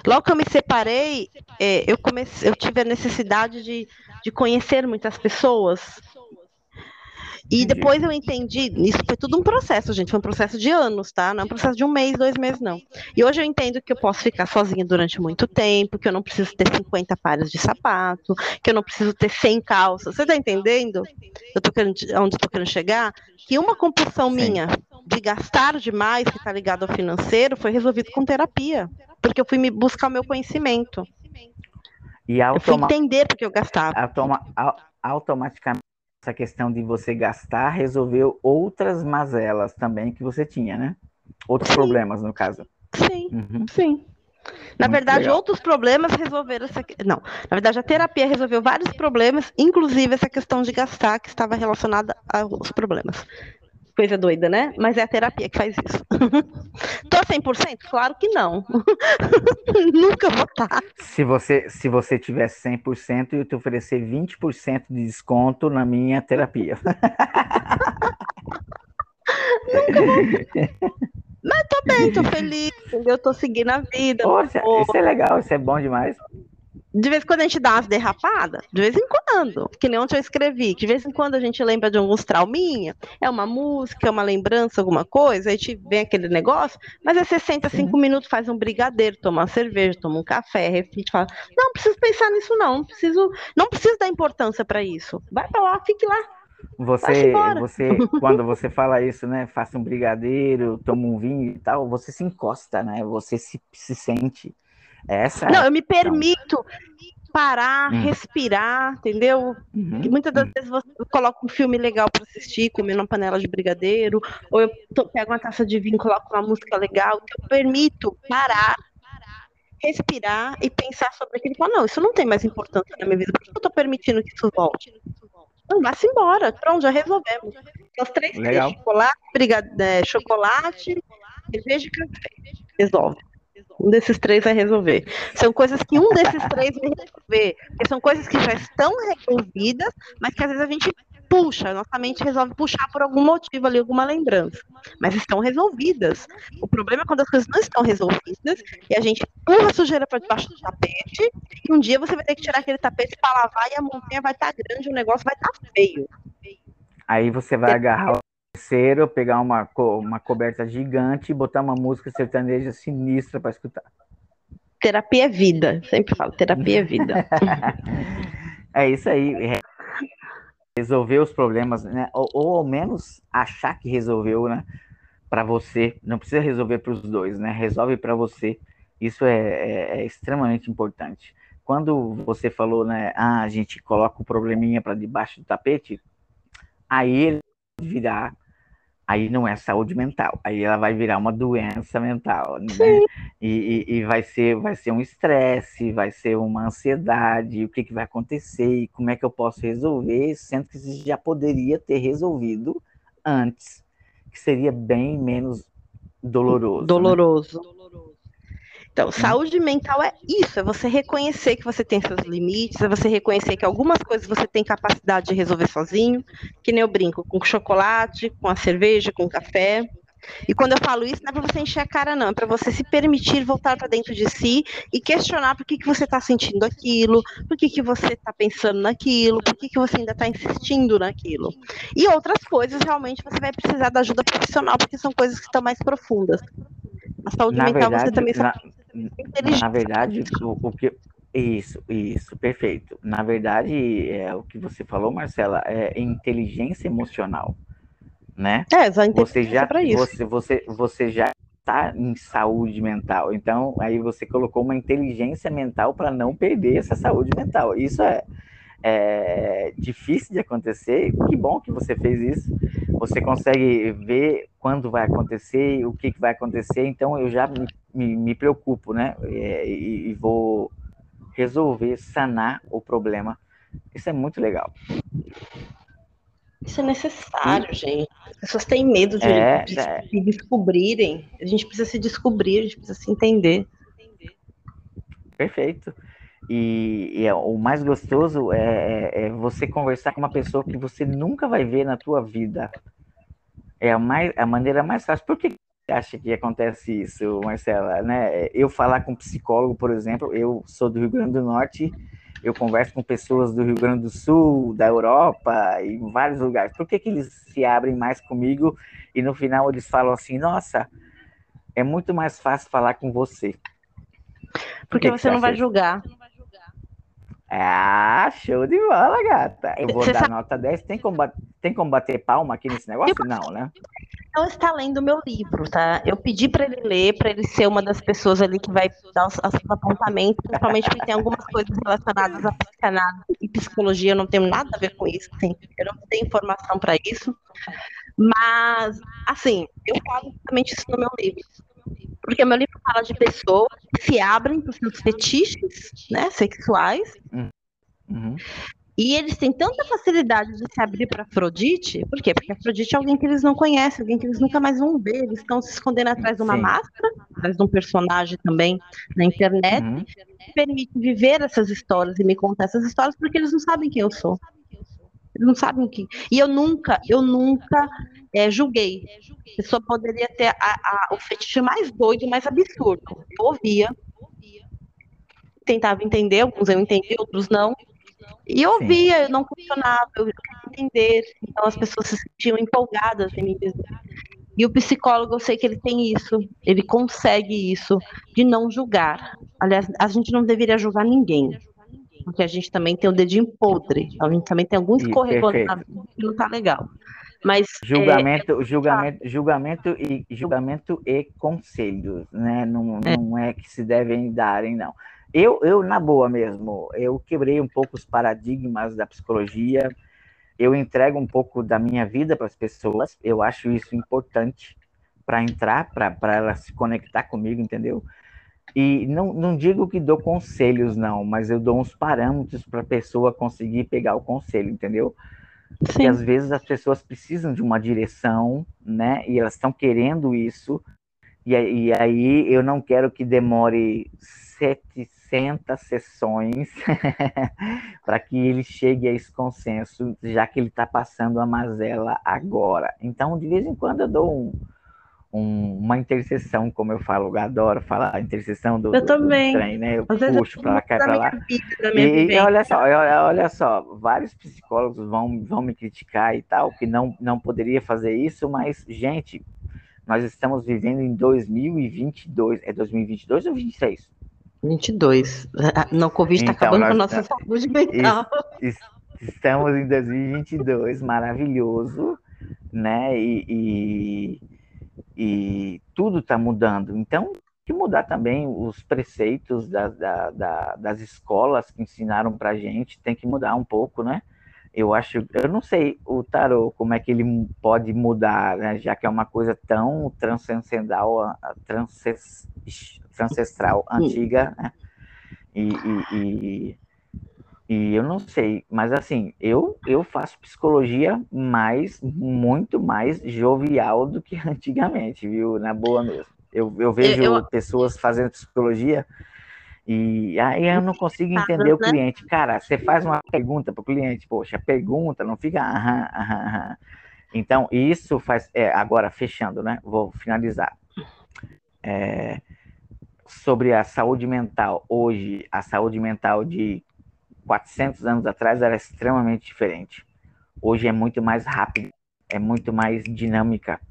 Logo que eu me separei, é, eu, comecei, eu tive a necessidade de, de conhecer muitas pessoas. E depois eu entendi, isso foi tudo um processo, gente, foi um processo de anos, tá? Não é um processo de um mês, dois meses, não. E hoje eu entendo que eu posso ficar sozinha durante muito tempo, que eu não preciso ter 50 pares de sapato, que eu não preciso ter 100 calças. Você tá entendendo? Eu tô querendo, onde eu tô querendo chegar? Que uma compulsão Sim. minha de gastar demais, que está ligado ao financeiro, foi resolvido com terapia. Porque eu fui me buscar o meu conhecimento. E automa... Eu fui entender porque eu gastava. Automa... Automaticamente essa questão de você gastar resolveu outras mazelas também que você tinha, né? Outros sim. problemas, no caso. Sim, uhum. sim. Na Muito verdade, legal. outros problemas resolveram essa. Não, na verdade, a terapia resolveu vários problemas, inclusive essa questão de gastar, que estava relacionada aos problemas coisa doida, né? Mas é a terapia que faz isso. Tô 100%? Claro que não. Nunca vou estar. Tá. Se você, se você tivesse 100%, eu te oferecer 20% de desconto na minha terapia. Nunca vou. Mas tô bem, tô feliz, entendeu? Tô seguindo a vida. Poxa, isso é legal, isso é bom demais de vez em quando a gente dá umas derrapadas, de vez em quando, que nem ontem eu escrevi, que de vez em quando a gente lembra de alguns trauminha, é uma música, é uma lembrança, alguma coisa, a gente vem aquele negócio, mas é 65 Sim. minutos, faz um brigadeiro, toma uma cerveja, toma um café, reflete, fala, não, não preciso pensar nisso não, não preciso, não preciso dar importância para isso, vai para lá, fique lá. Você, você, quando você fala isso, né, faça um brigadeiro, toma um vinho e tal, você se encosta, né, você se, se sente Essa Não, é eu me permito parar, Hum. respirar, entendeu? Uhum. Muitas das Hum. vezes você coloca um filme legal pra assistir, comendo uma panela de brigadeiro, ou eu to- pego uma taça de vinho e coloco uma música legal. Então, eu permito parar, respirar e pensar sobre aquilo. falar, não, isso não tem mais importância na minha vida. Por que eu tô permitindo que isso volte? Não, vá-se embora. Pronto, já resolvemos. Os três Legal. três, chocolate, brigade... é, chocolate, cerveja e café. Resolve. Um desses três vai resolver. São coisas que um desses três vai resolver. Porque são coisas que já estão resolvidas, mas que às vezes a gente puxa, nossa mente resolve puxar por algum motivo ali, alguma lembrança. Mas estão resolvidas. O problema é quando as coisas não estão resolvidas e a gente empurra a sujeira para debaixo do tapete e um dia você vai ter que tirar aquele tapete para lavar e a montanha vai estar grande, o negócio vai estar feio. Aí você vai agarrar o terceiro, pegar uma, co- uma coberta gigante e botar uma música sertaneja sinistra para escutar. Terapia é vida. Sempre falo, terapia é vida. É isso aí. re- Resolver os problemas, né? Ou, ou ao menos achar que resolveu, né? Para você. Não precisa resolver para os dois, né? Resolve para você. Isso é, é- é extremamente importante. Quando você falou, né? Ah, a gente coloca o probleminha para debaixo do tapete, aí ele virar. Aí não é saúde mental, aí ela vai virar uma doença mental, né? E, e- e vai ser, vai ser um estresse, vai ser uma ansiedade, o que, que vai acontecer e como é que eu posso resolver, sendo que você já poderia ter resolvido antes, que seria bem menos doloroso. né? Doloroso. Então, saúde mental é isso, é você reconhecer que você tem seus limites, é você reconhecer que algumas coisas você tem capacidade de resolver sozinho, que nem eu brinco, com chocolate, com a cerveja, com o café. E quando eu falo isso, não é para você encher a cara, não, é para você se permitir voltar para dentro de si e questionar por que, que você está sentindo aquilo, por que, que você está pensando naquilo, por que, que você ainda está insistindo naquilo. E outras coisas, realmente, você vai precisar da ajuda profissional, porque são coisas que estão mais profundas. A saúde Na mental você verdade, também na, inteligente. Na verdade, o, o que isso, isso, perfeito. Na verdade, é o que você falou, Marcela, é inteligência emocional, né? É, só você já para isso. você, você, você já está em saúde mental. Então, aí você colocou uma inteligência mental para não perder essa saúde mental. Isso é, é difícil de acontecer. Que bom que você fez isso. Você consegue ver quando vai acontecer, o que, que vai acontecer. Então, eu já me, me, me preocupo, né? É, E, e vou resolver, sanar o problema. Isso é muito legal. Isso é necessário, gente. As pessoas têm medo de, É, de é. se descobrirem. A gente precisa se descobrir, a gente precisa se entender. Perfeito. E, e é- o mais gostoso é, é- é você conversar com uma pessoa que você nunca vai ver na tua vida. É a, mais, a maneira mais fácil. Por que você acha que acontece isso, Marcela? Né? Eu falar com um psicólogo, por exemplo, eu sou do Rio Grande do Norte, eu converso com pessoas do Rio Grande do Sul, da Europa, em vários lugares. Por que, que eles se abrem mais comigo e no final eles falam assim, nossa, é muito mais fácil falar com você. Por Porque que que você não acha vai julgar. Ah, show de bola, gata. Eu vou Você dar sabe- nota 10. Tem como, tem como bater palma aqui nesse negócio? Não, né? Não está lendo meu livro, tá? Eu pedi para ele ler, para ele ser uma das pessoas ali que vai dar os, os apontamentos, principalmente porque tem algumas coisas relacionadas à psicanálise e psicologia, eu não tenho nada a ver com isso, assim, eu não tenho informação para isso. Mas, assim, eu falo exatamente isso no meu livro. Porque meu livro fala de pessoas que se abrem para os seus fetiches, né, sexuais, Uhum. e eles têm tanta facilidade de se abrir para Afrodite, por quê? Porque Afrodite é alguém que eles não conhecem, alguém que eles nunca mais vão ver, eles estão se escondendo atrás de uma Sim. máscara, atrás de um personagem também na internet, Uhum. que permite viver essas histórias e me contar essas histórias porque eles não sabem quem eu sou. Eles não sabem o que. E eu nunca, eu nunca eh, julguei. A pessoa poderia ter a- a- o fetiche mais doido, mais absurdo. Eu ouvia, tentava entender, alguns eu entendi, outros não. E eu ouvia, eu não questionava, eu queria entender. Então as pessoas se sentiam empolgadas em me dizer. E o psicólogo, eu sei que ele tem isso, ele consegue isso, de não julgar. Aliás, a gente não deveria julgar ninguém, porque a gente também tem o dedinho podre, a gente também tem algum escorregão que não tá legal. Mas julgamento, é... julgamento, julgamento e julgamento e conselhos, né? Não é. não é que se devem darem, não. Eu, eu, na boa mesmo, eu quebrei um pouco os paradigmas da psicologia, eu entrego um pouco da minha vida para as pessoas, eu acho isso importante para entrar, para ela se conectar comigo, entendeu? E não, não digo que dou conselhos, não, mas eu dou uns parâmetros para a pessoa conseguir pegar o conselho, entendeu? Sim. E às vezes as pessoas precisam de uma direção, né? E elas estão querendo isso. E, e aí eu não quero que demore 700 sessões para que ele chegue a esse consenso, já que ele está passando a mazela agora. Então, de vez em quando eu dou um, um, uma interseção, como eu falo, eu adoro falar a interseção do, eu do, também. do trem, né? Eu Às puxo para lá, cai para lá. Vida, e, e, olha só, olha, olha só, vários psicólogos vão, vão me criticar e tal, que não, não poderia fazer isso, mas, gente, nós estamos vivendo em 2022. É 2022 ou 2023? 22. No Covid está então, acabando com a nossa saúde mental. Estamos em 2022, maravilhoso, né? E, e e tudo está mudando. Então, tem que mudar também os preceitos da, da, da, das escolas que ensinaram para a gente, tem que mudar um pouco, né? Eu acho, eu não sei o tarô como é que ele pode mudar, né? já que é uma coisa tão transcendental, transes, ancestral, antiga, né? E, e, e e eu não sei, mas assim, eu, eu faço psicologia mais, muito mais jovial do que antigamente, viu? Na boa mesmo. Eu, eu vejo eu... pessoas fazendo psicologia e aí eu não consigo entender o né? cliente. Cara, você faz uma pergunta para o cliente, poxa, pergunta, não fica aham, aham, aham. Então, isso faz. É, agora, fechando, né? Vou finalizar. É, sobre a saúde mental. Hoje, a saúde mental de 400 anos atrás era extremamente diferente. Hoje é muito mais rápido, é muito mais dinâmica.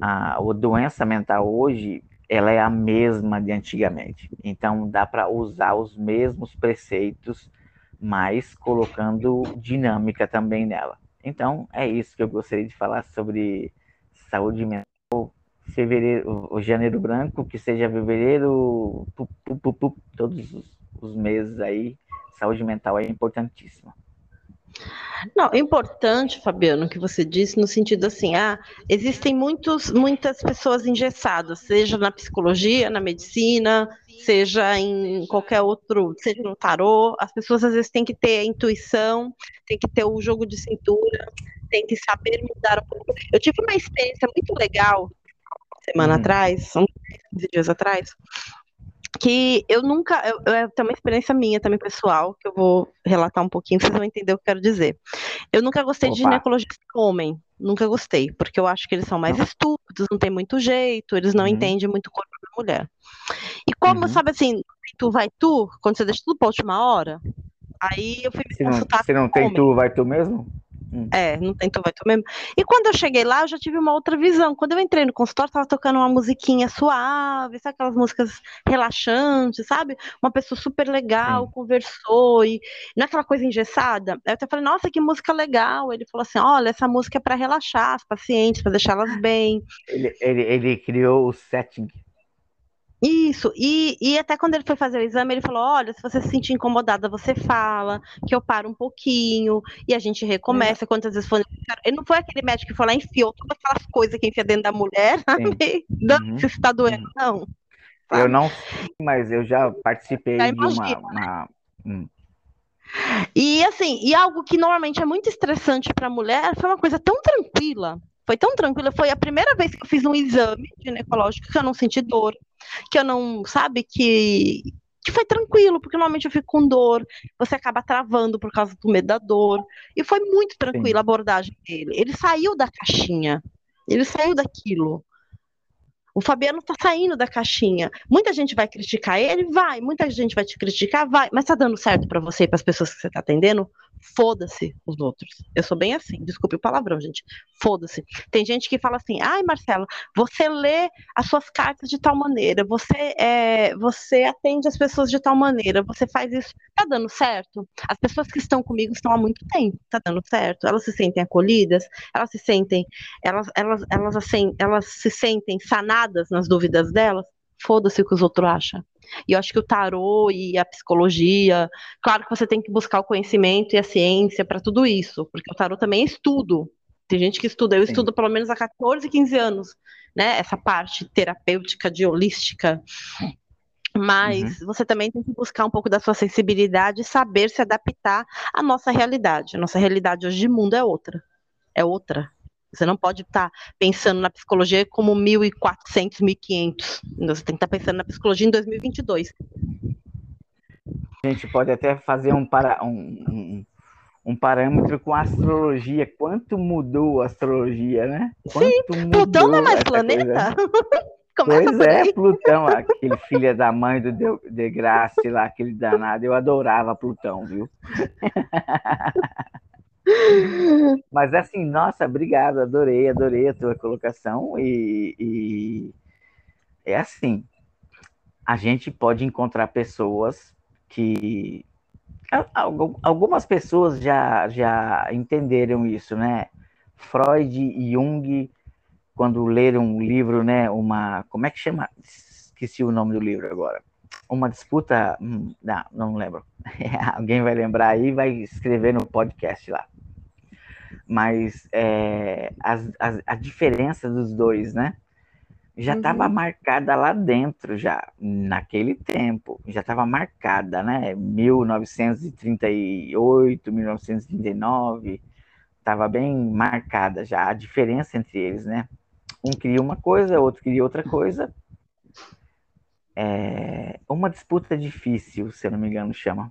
A, a doença mental hoje ela é a mesma de antigamente. Então dá para usar os mesmos preceitos, mas colocando dinâmica também nela. Então é isso que eu gostaria de falar sobre saúde mental. Fevereiro, o janeiro branco, que seja fevereiro, pu, pu, pu, todos os, os meses aí saúde mental é importantíssima. Não, é importante, Fabiano, que você disse no sentido assim, ah, existem muitos, muitas pessoas engessadas, seja na psicologia, na medicina, seja em qualquer outro, seja no tarô, as pessoas às vezes têm que ter a intuição, têm que ter o jogo de cintura, têm que saber mudar um pouco. Eu tive uma experiência muito legal semana hum. atrás, uns 15 dias atrás, que eu nunca, eu, eu tenho uma experiência minha também pessoal, que eu vou relatar um pouquinho, vocês vão entender o que eu quero dizer. Eu nunca gostei Opa. de ginecologista homem, nunca gostei, porque eu acho que eles são mais estúpidos, não tem muito jeito, eles não uhum. entendem muito o corpo da mulher. E como, uhum. sabe assim, tu vai tu, quando você deixa tudo pra última hora, aí eu fui me se consultar não, Se não tem homem. tu, vai tu mesmo? Hum. É, não tem vai tu mesmo. E quando eu cheguei lá, eu já tive uma outra visão. Quando eu entrei no consultório, tava tocando uma musiquinha suave, sabe aquelas músicas relaxantes, sabe? Uma pessoa super legal, Sim. conversou, e não é aquela coisa engessada. Aí eu até falei, nossa, que música legal. Ele falou assim: olha, essa música é para relaxar as pacientes, para deixar elas bem. Ele, ele, ele criou o setting isso, e, e até quando ele foi fazer o exame, ele falou: olha, se você se sentir incomodada, você fala, que eu paro um pouquinho, e a gente recomeça. É. Quantas vezes foi. Ele não foi aquele médico que foi lá e enfiou todas aquelas coisas que enfia dentro da mulher, sabe? Uhum. Se está doendo, uhum. não. Sabe? Eu não sei, mas eu já participei já imagina, de uma. uma... Né? Hum. E assim, e algo que normalmente é muito estressante para a mulher foi uma coisa tão tranquila. Foi tão tranquila. Foi a primeira vez que eu fiz um exame ginecológico que eu não senti dor, que eu não, sabe, que, que foi tranquilo, porque normalmente eu fico com dor, você acaba travando por causa do medo da dor. E foi muito tranquila a abordagem dele. Ele saiu da caixinha, ele saiu daquilo. O Fabiano está saindo da caixinha. Muita gente vai criticar ele, vai. Muita gente vai te criticar, vai. Mas está dando certo para você e para as pessoas que você está atendendo? Foda-se os outros. Eu sou bem assim, desculpe o palavrão, gente. Foda-se. Tem gente que fala assim: ai, Marcelo, você lê as suas cartas de tal maneira, você, é, você atende as pessoas de tal maneira, você faz isso. Tá dando certo? As pessoas que estão comigo estão há muito tempo, tá dando certo? Elas se sentem acolhidas, elas se sentem, elas, elas, elas, assim, elas se sentem sanadas nas dúvidas delas. Foda-se o que os outros acham. E eu acho que o tarô e a psicologia, claro que você tem que buscar o conhecimento e a ciência para tudo isso, porque o tarô também é estudo. Tem gente que estuda, eu Sim. estudo pelo menos há 14, 15 anos, né? Essa parte terapêutica, de holística. Mas uhum. você também tem que buscar um pouco da sua sensibilidade e saber se adaptar à nossa realidade. A nossa realidade hoje de mundo é outra. É outra. Você não pode estar tá pensando na psicologia como 1.400, 1.500. Você tem que estar tá pensando na psicologia em 2022. A gente pode até fazer um, para, um, um, um parâmetro com a astrologia. Quanto mudou a astrologia, né? Quanto Sim, Plutão não é mais planeta? pois é, Plutão, aquele filho da mãe do De, de Graça lá, aquele danado. Eu adorava Plutão, viu? Mas assim, nossa, obrigado, adorei, adorei a tua colocação e, e, é assim, a gente pode encontrar pessoas que algumas pessoas já já entenderam isso, né? Freud e Jung, quando leram um livro, né? Uma como é que chama? Esqueci o nome do livro agora. Uma disputa, hum, não, não lembro. Alguém vai lembrar aí, vai escrever no podcast lá mas é, as, as, a diferença dos dois, né? Já estava uhum. marcada lá dentro, já, naquele tempo, já estava marcada, né? 1938, 1939, estava bem marcada já a diferença entre eles, né? Um queria uma coisa, outro queria outra coisa. É, uma disputa difícil, se eu não me engano, chama.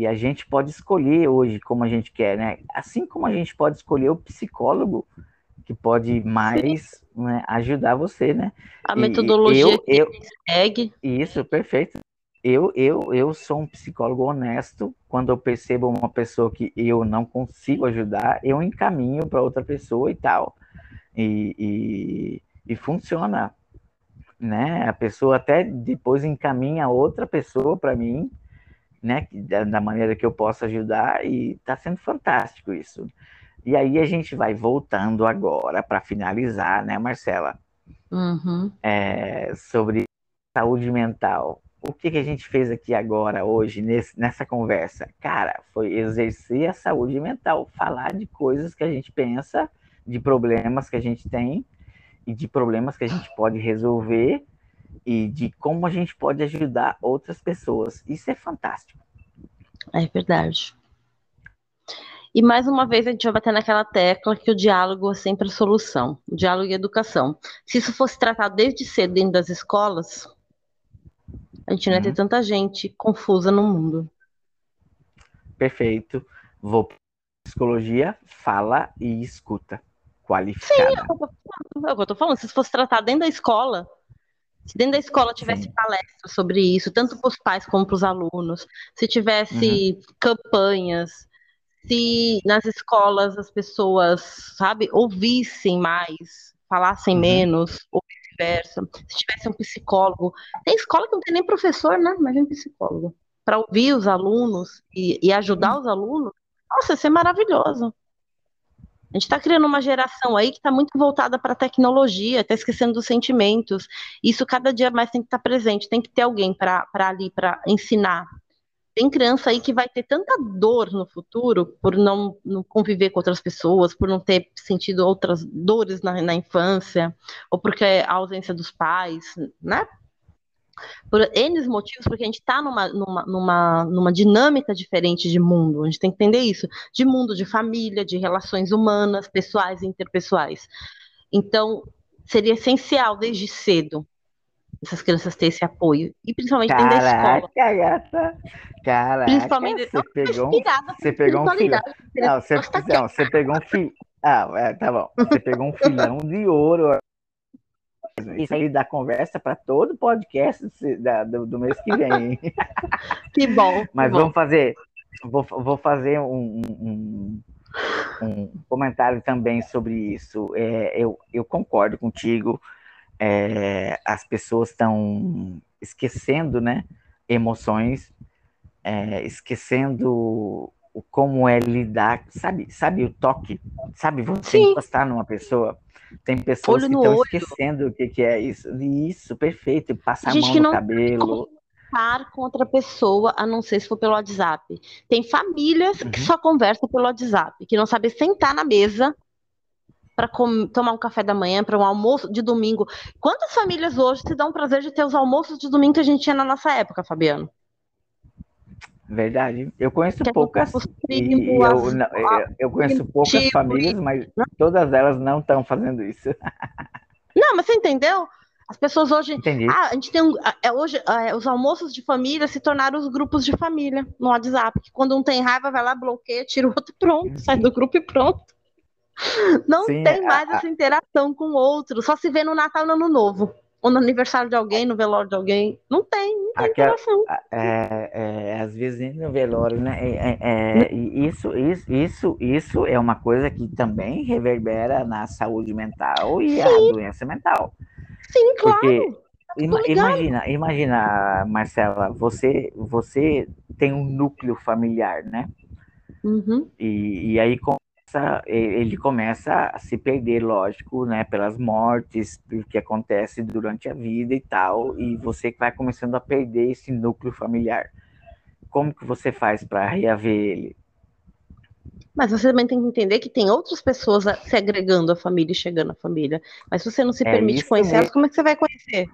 E, e, e, a gente pode escolher hoje como a gente quer, né? Assim como a gente pode escolher o psicólogo que pode mais né, ajudar você, né? A metodologia eu, que eu, segue. Isso, perfeito. Eu, eu, eu sou um psicólogo honesto. Quando eu percebo uma pessoa que eu não consigo ajudar, eu encaminho para outra pessoa e tal. E, e, e funciona, né? A pessoa até depois encaminha outra pessoa para mim né, da, da maneira que eu posso ajudar, e está sendo fantástico isso. E aí a gente vai voltando agora para finalizar, né, Marcela? Uhum. É, sobre saúde mental. O que, que a gente fez aqui agora, hoje, nesse, nessa conversa? Cara, foi exercer a saúde mental, falar de coisas que a gente pensa, de problemas que a gente tem e de problemas que a gente pode resolver e de como a gente pode ajudar outras pessoas. Isso é fantástico. É verdade. E mais uma vez a gente vai bater naquela tecla que o diálogo é sempre a solução. O diálogo e educação. Se isso fosse tratado desde cedo dentro das escolas, a gente não ia ter uhum. tanta gente confusa no mundo. Perfeito. Vou psicologia, fala e escuta. Qualificada. Sim, é o que eu tô falando. Se isso fosse tratado dentro da escola, se dentro da escola tivesse Sim. palestra sobre isso, tanto para os pais como para os alunos, se tivesse uhum. campanhas, se nas escolas as pessoas, sabe, ouvissem mais, falassem uhum. menos, ou vice-versa, se tivesse um psicólogo. Tem escola que não tem nem professor, né? Imagina um psicólogo. Para ouvir os alunos e, e ajudar uhum. os alunos, nossa, isso é maravilhoso. A gente está criando uma geração aí que está muito voltada para a tecnologia, está esquecendo dos sentimentos. Isso cada dia mais tem que estar tá presente, tem que ter alguém para ali, para ensinar. Tem criança aí que vai ter tanta dor no futuro por não, não conviver com outras pessoas, por não ter sentido outras dores na, na infância, ou porque a ausência dos pais, né? Por N motivos, porque a gente está numa, numa, numa, numa dinâmica diferente de mundo. A gente tem que entender isso, de mundo, de família, de relações humanas, pessoais e interpessoais. Então, seria essencial desde cedo essas crianças terem esse apoio. E principalmente Caraca, dentro da escola. Gata. Caraca, principalmente você pegou, você pegou um filho. Não, você, não, você pegou um filho. Ah, é, tá bom. Você pegou um filhão de ouro Isso aí dá conversa para todo podcast do, do, mês que vem. que bom. Mas que vamos bom. fazer, vou, vou fazer um, um, um, comentário também sobre isso. É, eu, eu concordo contigo. É, as pessoas estão esquecendo, né, emoções, é, esquecendo o como é lidar, sabe, sabe o toque, sabe você Sim. encostar numa pessoa. Tem pessoas olho que estão esquecendo o que, que é isso. Isso, perfeito. Passar a mão no cabelo. Conversar com outra pessoa, a não ser se for pelo WhatsApp. Tem famílias uhum. que só conversam pelo WhatsApp, que não sabem sentar na mesa para tomar um café da manhã, para um almoço de domingo. Quantas famílias hoje te dão o prazer de ter os almoços de domingo que a gente tinha na nossa época, Fabiano? Verdade. Eu conheço que poucas. Primos, eu, eu, eu, conheço poucas tipo, famílias, mas todas elas não estão fazendo isso. Não, mas você entendeu? As pessoas hoje. Entendi. Ah, a gente tem um, é, hoje é, os almoços de família se tornaram os grupos de família no WhatsApp. Que quando um tem raiva, vai lá, bloqueia, tira o outro pronto, sai do grupo e pronto. Não Sim, tem mais a, essa interação com o outro, só se vê no Natal e no Ano Novo ou no aniversário de alguém, no velório de alguém. Não tem, não tem Aquela, interação. É, é, às vezes no velório, né? É, é, é isso, isso, isso, isso é uma coisa que também reverbera na saúde mental e Sim. a doença mental. Sim, claro. Porque imagina, imagina, Marcela, você, você tem um núcleo familiar, né? Uhum. E, e aí com ele começa a se perder, lógico, né, pelas mortes, pelo que acontece durante a vida e tal, e você vai começando a perder esse núcleo familiar. Como que você faz para reaver ele? Mas você também tem que entender que tem outras pessoas se agregando à família e chegando à família. Mas se você não se é permite conhecer elas, como é que você vai conhecer?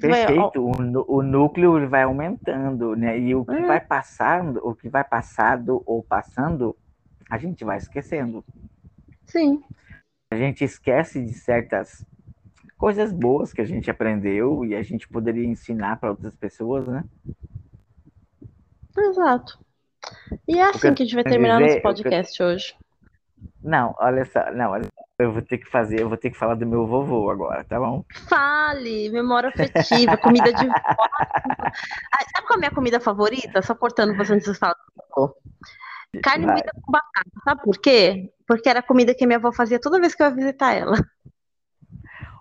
Perfeito, o, o núcleo vai aumentando, né? E o que é. vai passando, o que vai passado ou passando a gente vai esquecendo. Sim. A gente esquece de certas coisas boas que a gente aprendeu e a gente poderia ensinar para outras pessoas, né? Exato. E é assim que a gente vai terminar dizer, nosso podcast hoje. Não, olha só, não, eu vou ter que fazer, eu vou ter que falar do meu vovô agora, tá bom? Fale, memória afetiva, comida de vó. Ah, sabe qual é a minha comida favorita? Só cortando você antes de falar do vovô. Carne Vai. moída com batata, sabe por quê? Porque era a comida que minha avó fazia toda vez que eu ia visitar ela.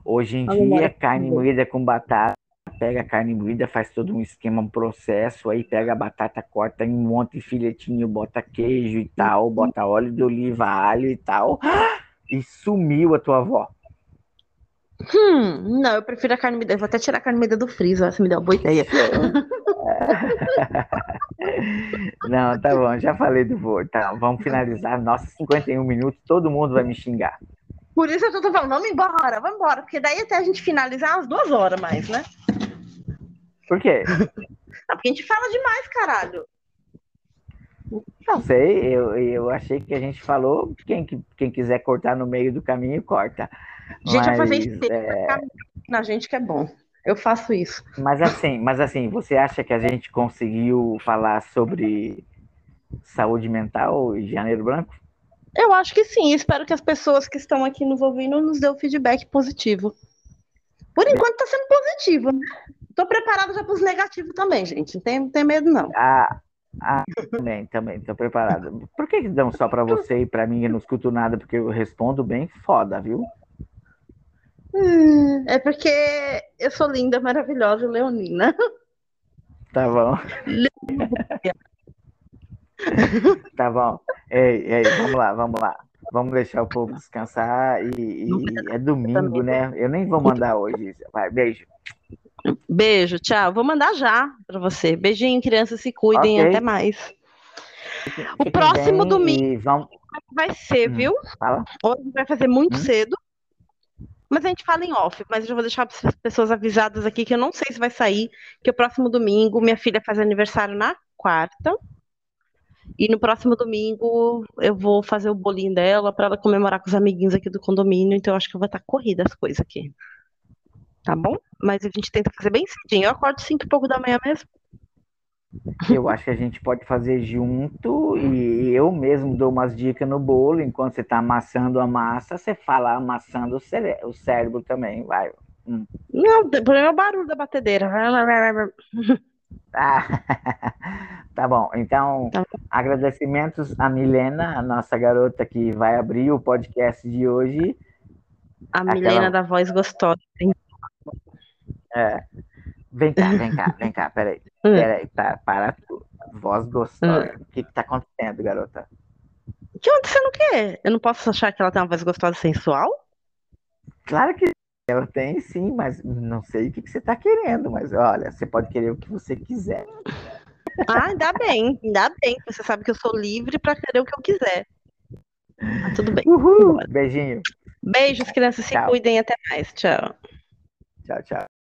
Hoje em dia, carne moída com batata, pega a carne moída, faz todo um esquema, um processo, aí pega a batata, corta em um monte de filetinho, bota queijo e tal, bota óleo de oliva, alho e tal, e sumiu a tua avó. Hum, não, eu prefiro a carne moída. Eu vou até tirar a carne moída do freezer, se me deu uma boa ideia. Não, tá bom, já falei do voo. Tá, vamos finalizar. Nossa, 51 minutos, todo mundo vai me xingar. Por isso eu tô falando, vamos embora, vamos embora, porque daí até a gente finalizar umas duas horas mais, né? Por quê? Não, porque a gente fala demais, caralho. Não sei, eu, eu achei que a gente falou, quem, quem quiser cortar no meio do caminho, corta. A gente Mas, vai fazer espelho é... na gente que é bom. Eu faço isso. Mas assim, mas assim, você acha que a gente conseguiu falar sobre saúde mental em Janeiro Branco? Eu acho que sim. Espero que as pessoas que estão aqui nos ouvindo nos dêem feedback positivo. Por enquanto está sendo positivo. Estou preparado já para os negativos também, gente. Não tem, não tem medo, não. Ah, ah, também, também, estou preparado. Por que, que dão só para você e para mim eu não escuto nada? Porque eu respondo bem foda, viu? Hum, é porque eu sou linda, maravilhosa, leonina. Tá bom. tá bom. Ei, ei, vamos lá, vamos lá. Vamos deixar o povo descansar e, e é domingo, né? Eu nem vou mandar hoje. Vai, beijo. Beijo, tchau. Vou mandar já para você. Beijinho, crianças, se cuidem. Okay. Até mais. o próximo domingo vamos... vai ser, hum, viu? Fala. Hoje vai fazer muito hum? cedo. Mas a gente fala em off, mas eu já vou deixar as pessoas avisadas aqui que eu não sei se vai sair, que o próximo domingo minha filha faz aniversário na quarta. E no próximo domingo eu vou fazer o bolinho dela para ela comemorar com os amiguinhos aqui do condomínio, então eu acho que eu vou estar corrida as coisas aqui. Tá bom? Mas a gente tenta fazer bem cedinho. Eu acordo cinco e pouco da manhã mesmo. Eu acho que a gente pode fazer junto e eu mesmo dou umas dicas no bolo. Enquanto você está amassando a massa, você fala amassando o, cére o cérebro também, vai. Hum. Não, o problema é o barulho da batedeira. Ah, tá bom. Então, Tá agradecimentos a Milena, a nossa garota que vai abrir o podcast de hoje. A Aquela- Milena da voz gostosa. É. Vem cá, vem cá, vem cá, peraí. Hum. Peraí, para, para tudo. Voz gostosa. O que que tá acontecendo, garota? O que aconteceu no quê? Eu não posso achar que ela tem uma voz gostosa sensual? Claro que ela tem sim, mas não sei o que que você tá querendo, mas olha, você pode querer o que você quiser. Ah, ainda bem, ainda bem. Você sabe que eu sou livre pra querer o que eu quiser. Tá tudo bem. Uhul! Beijinho. Beijos, crianças. Se Tchau. cuidem. Até mais. Tchau. Tchau, tchau.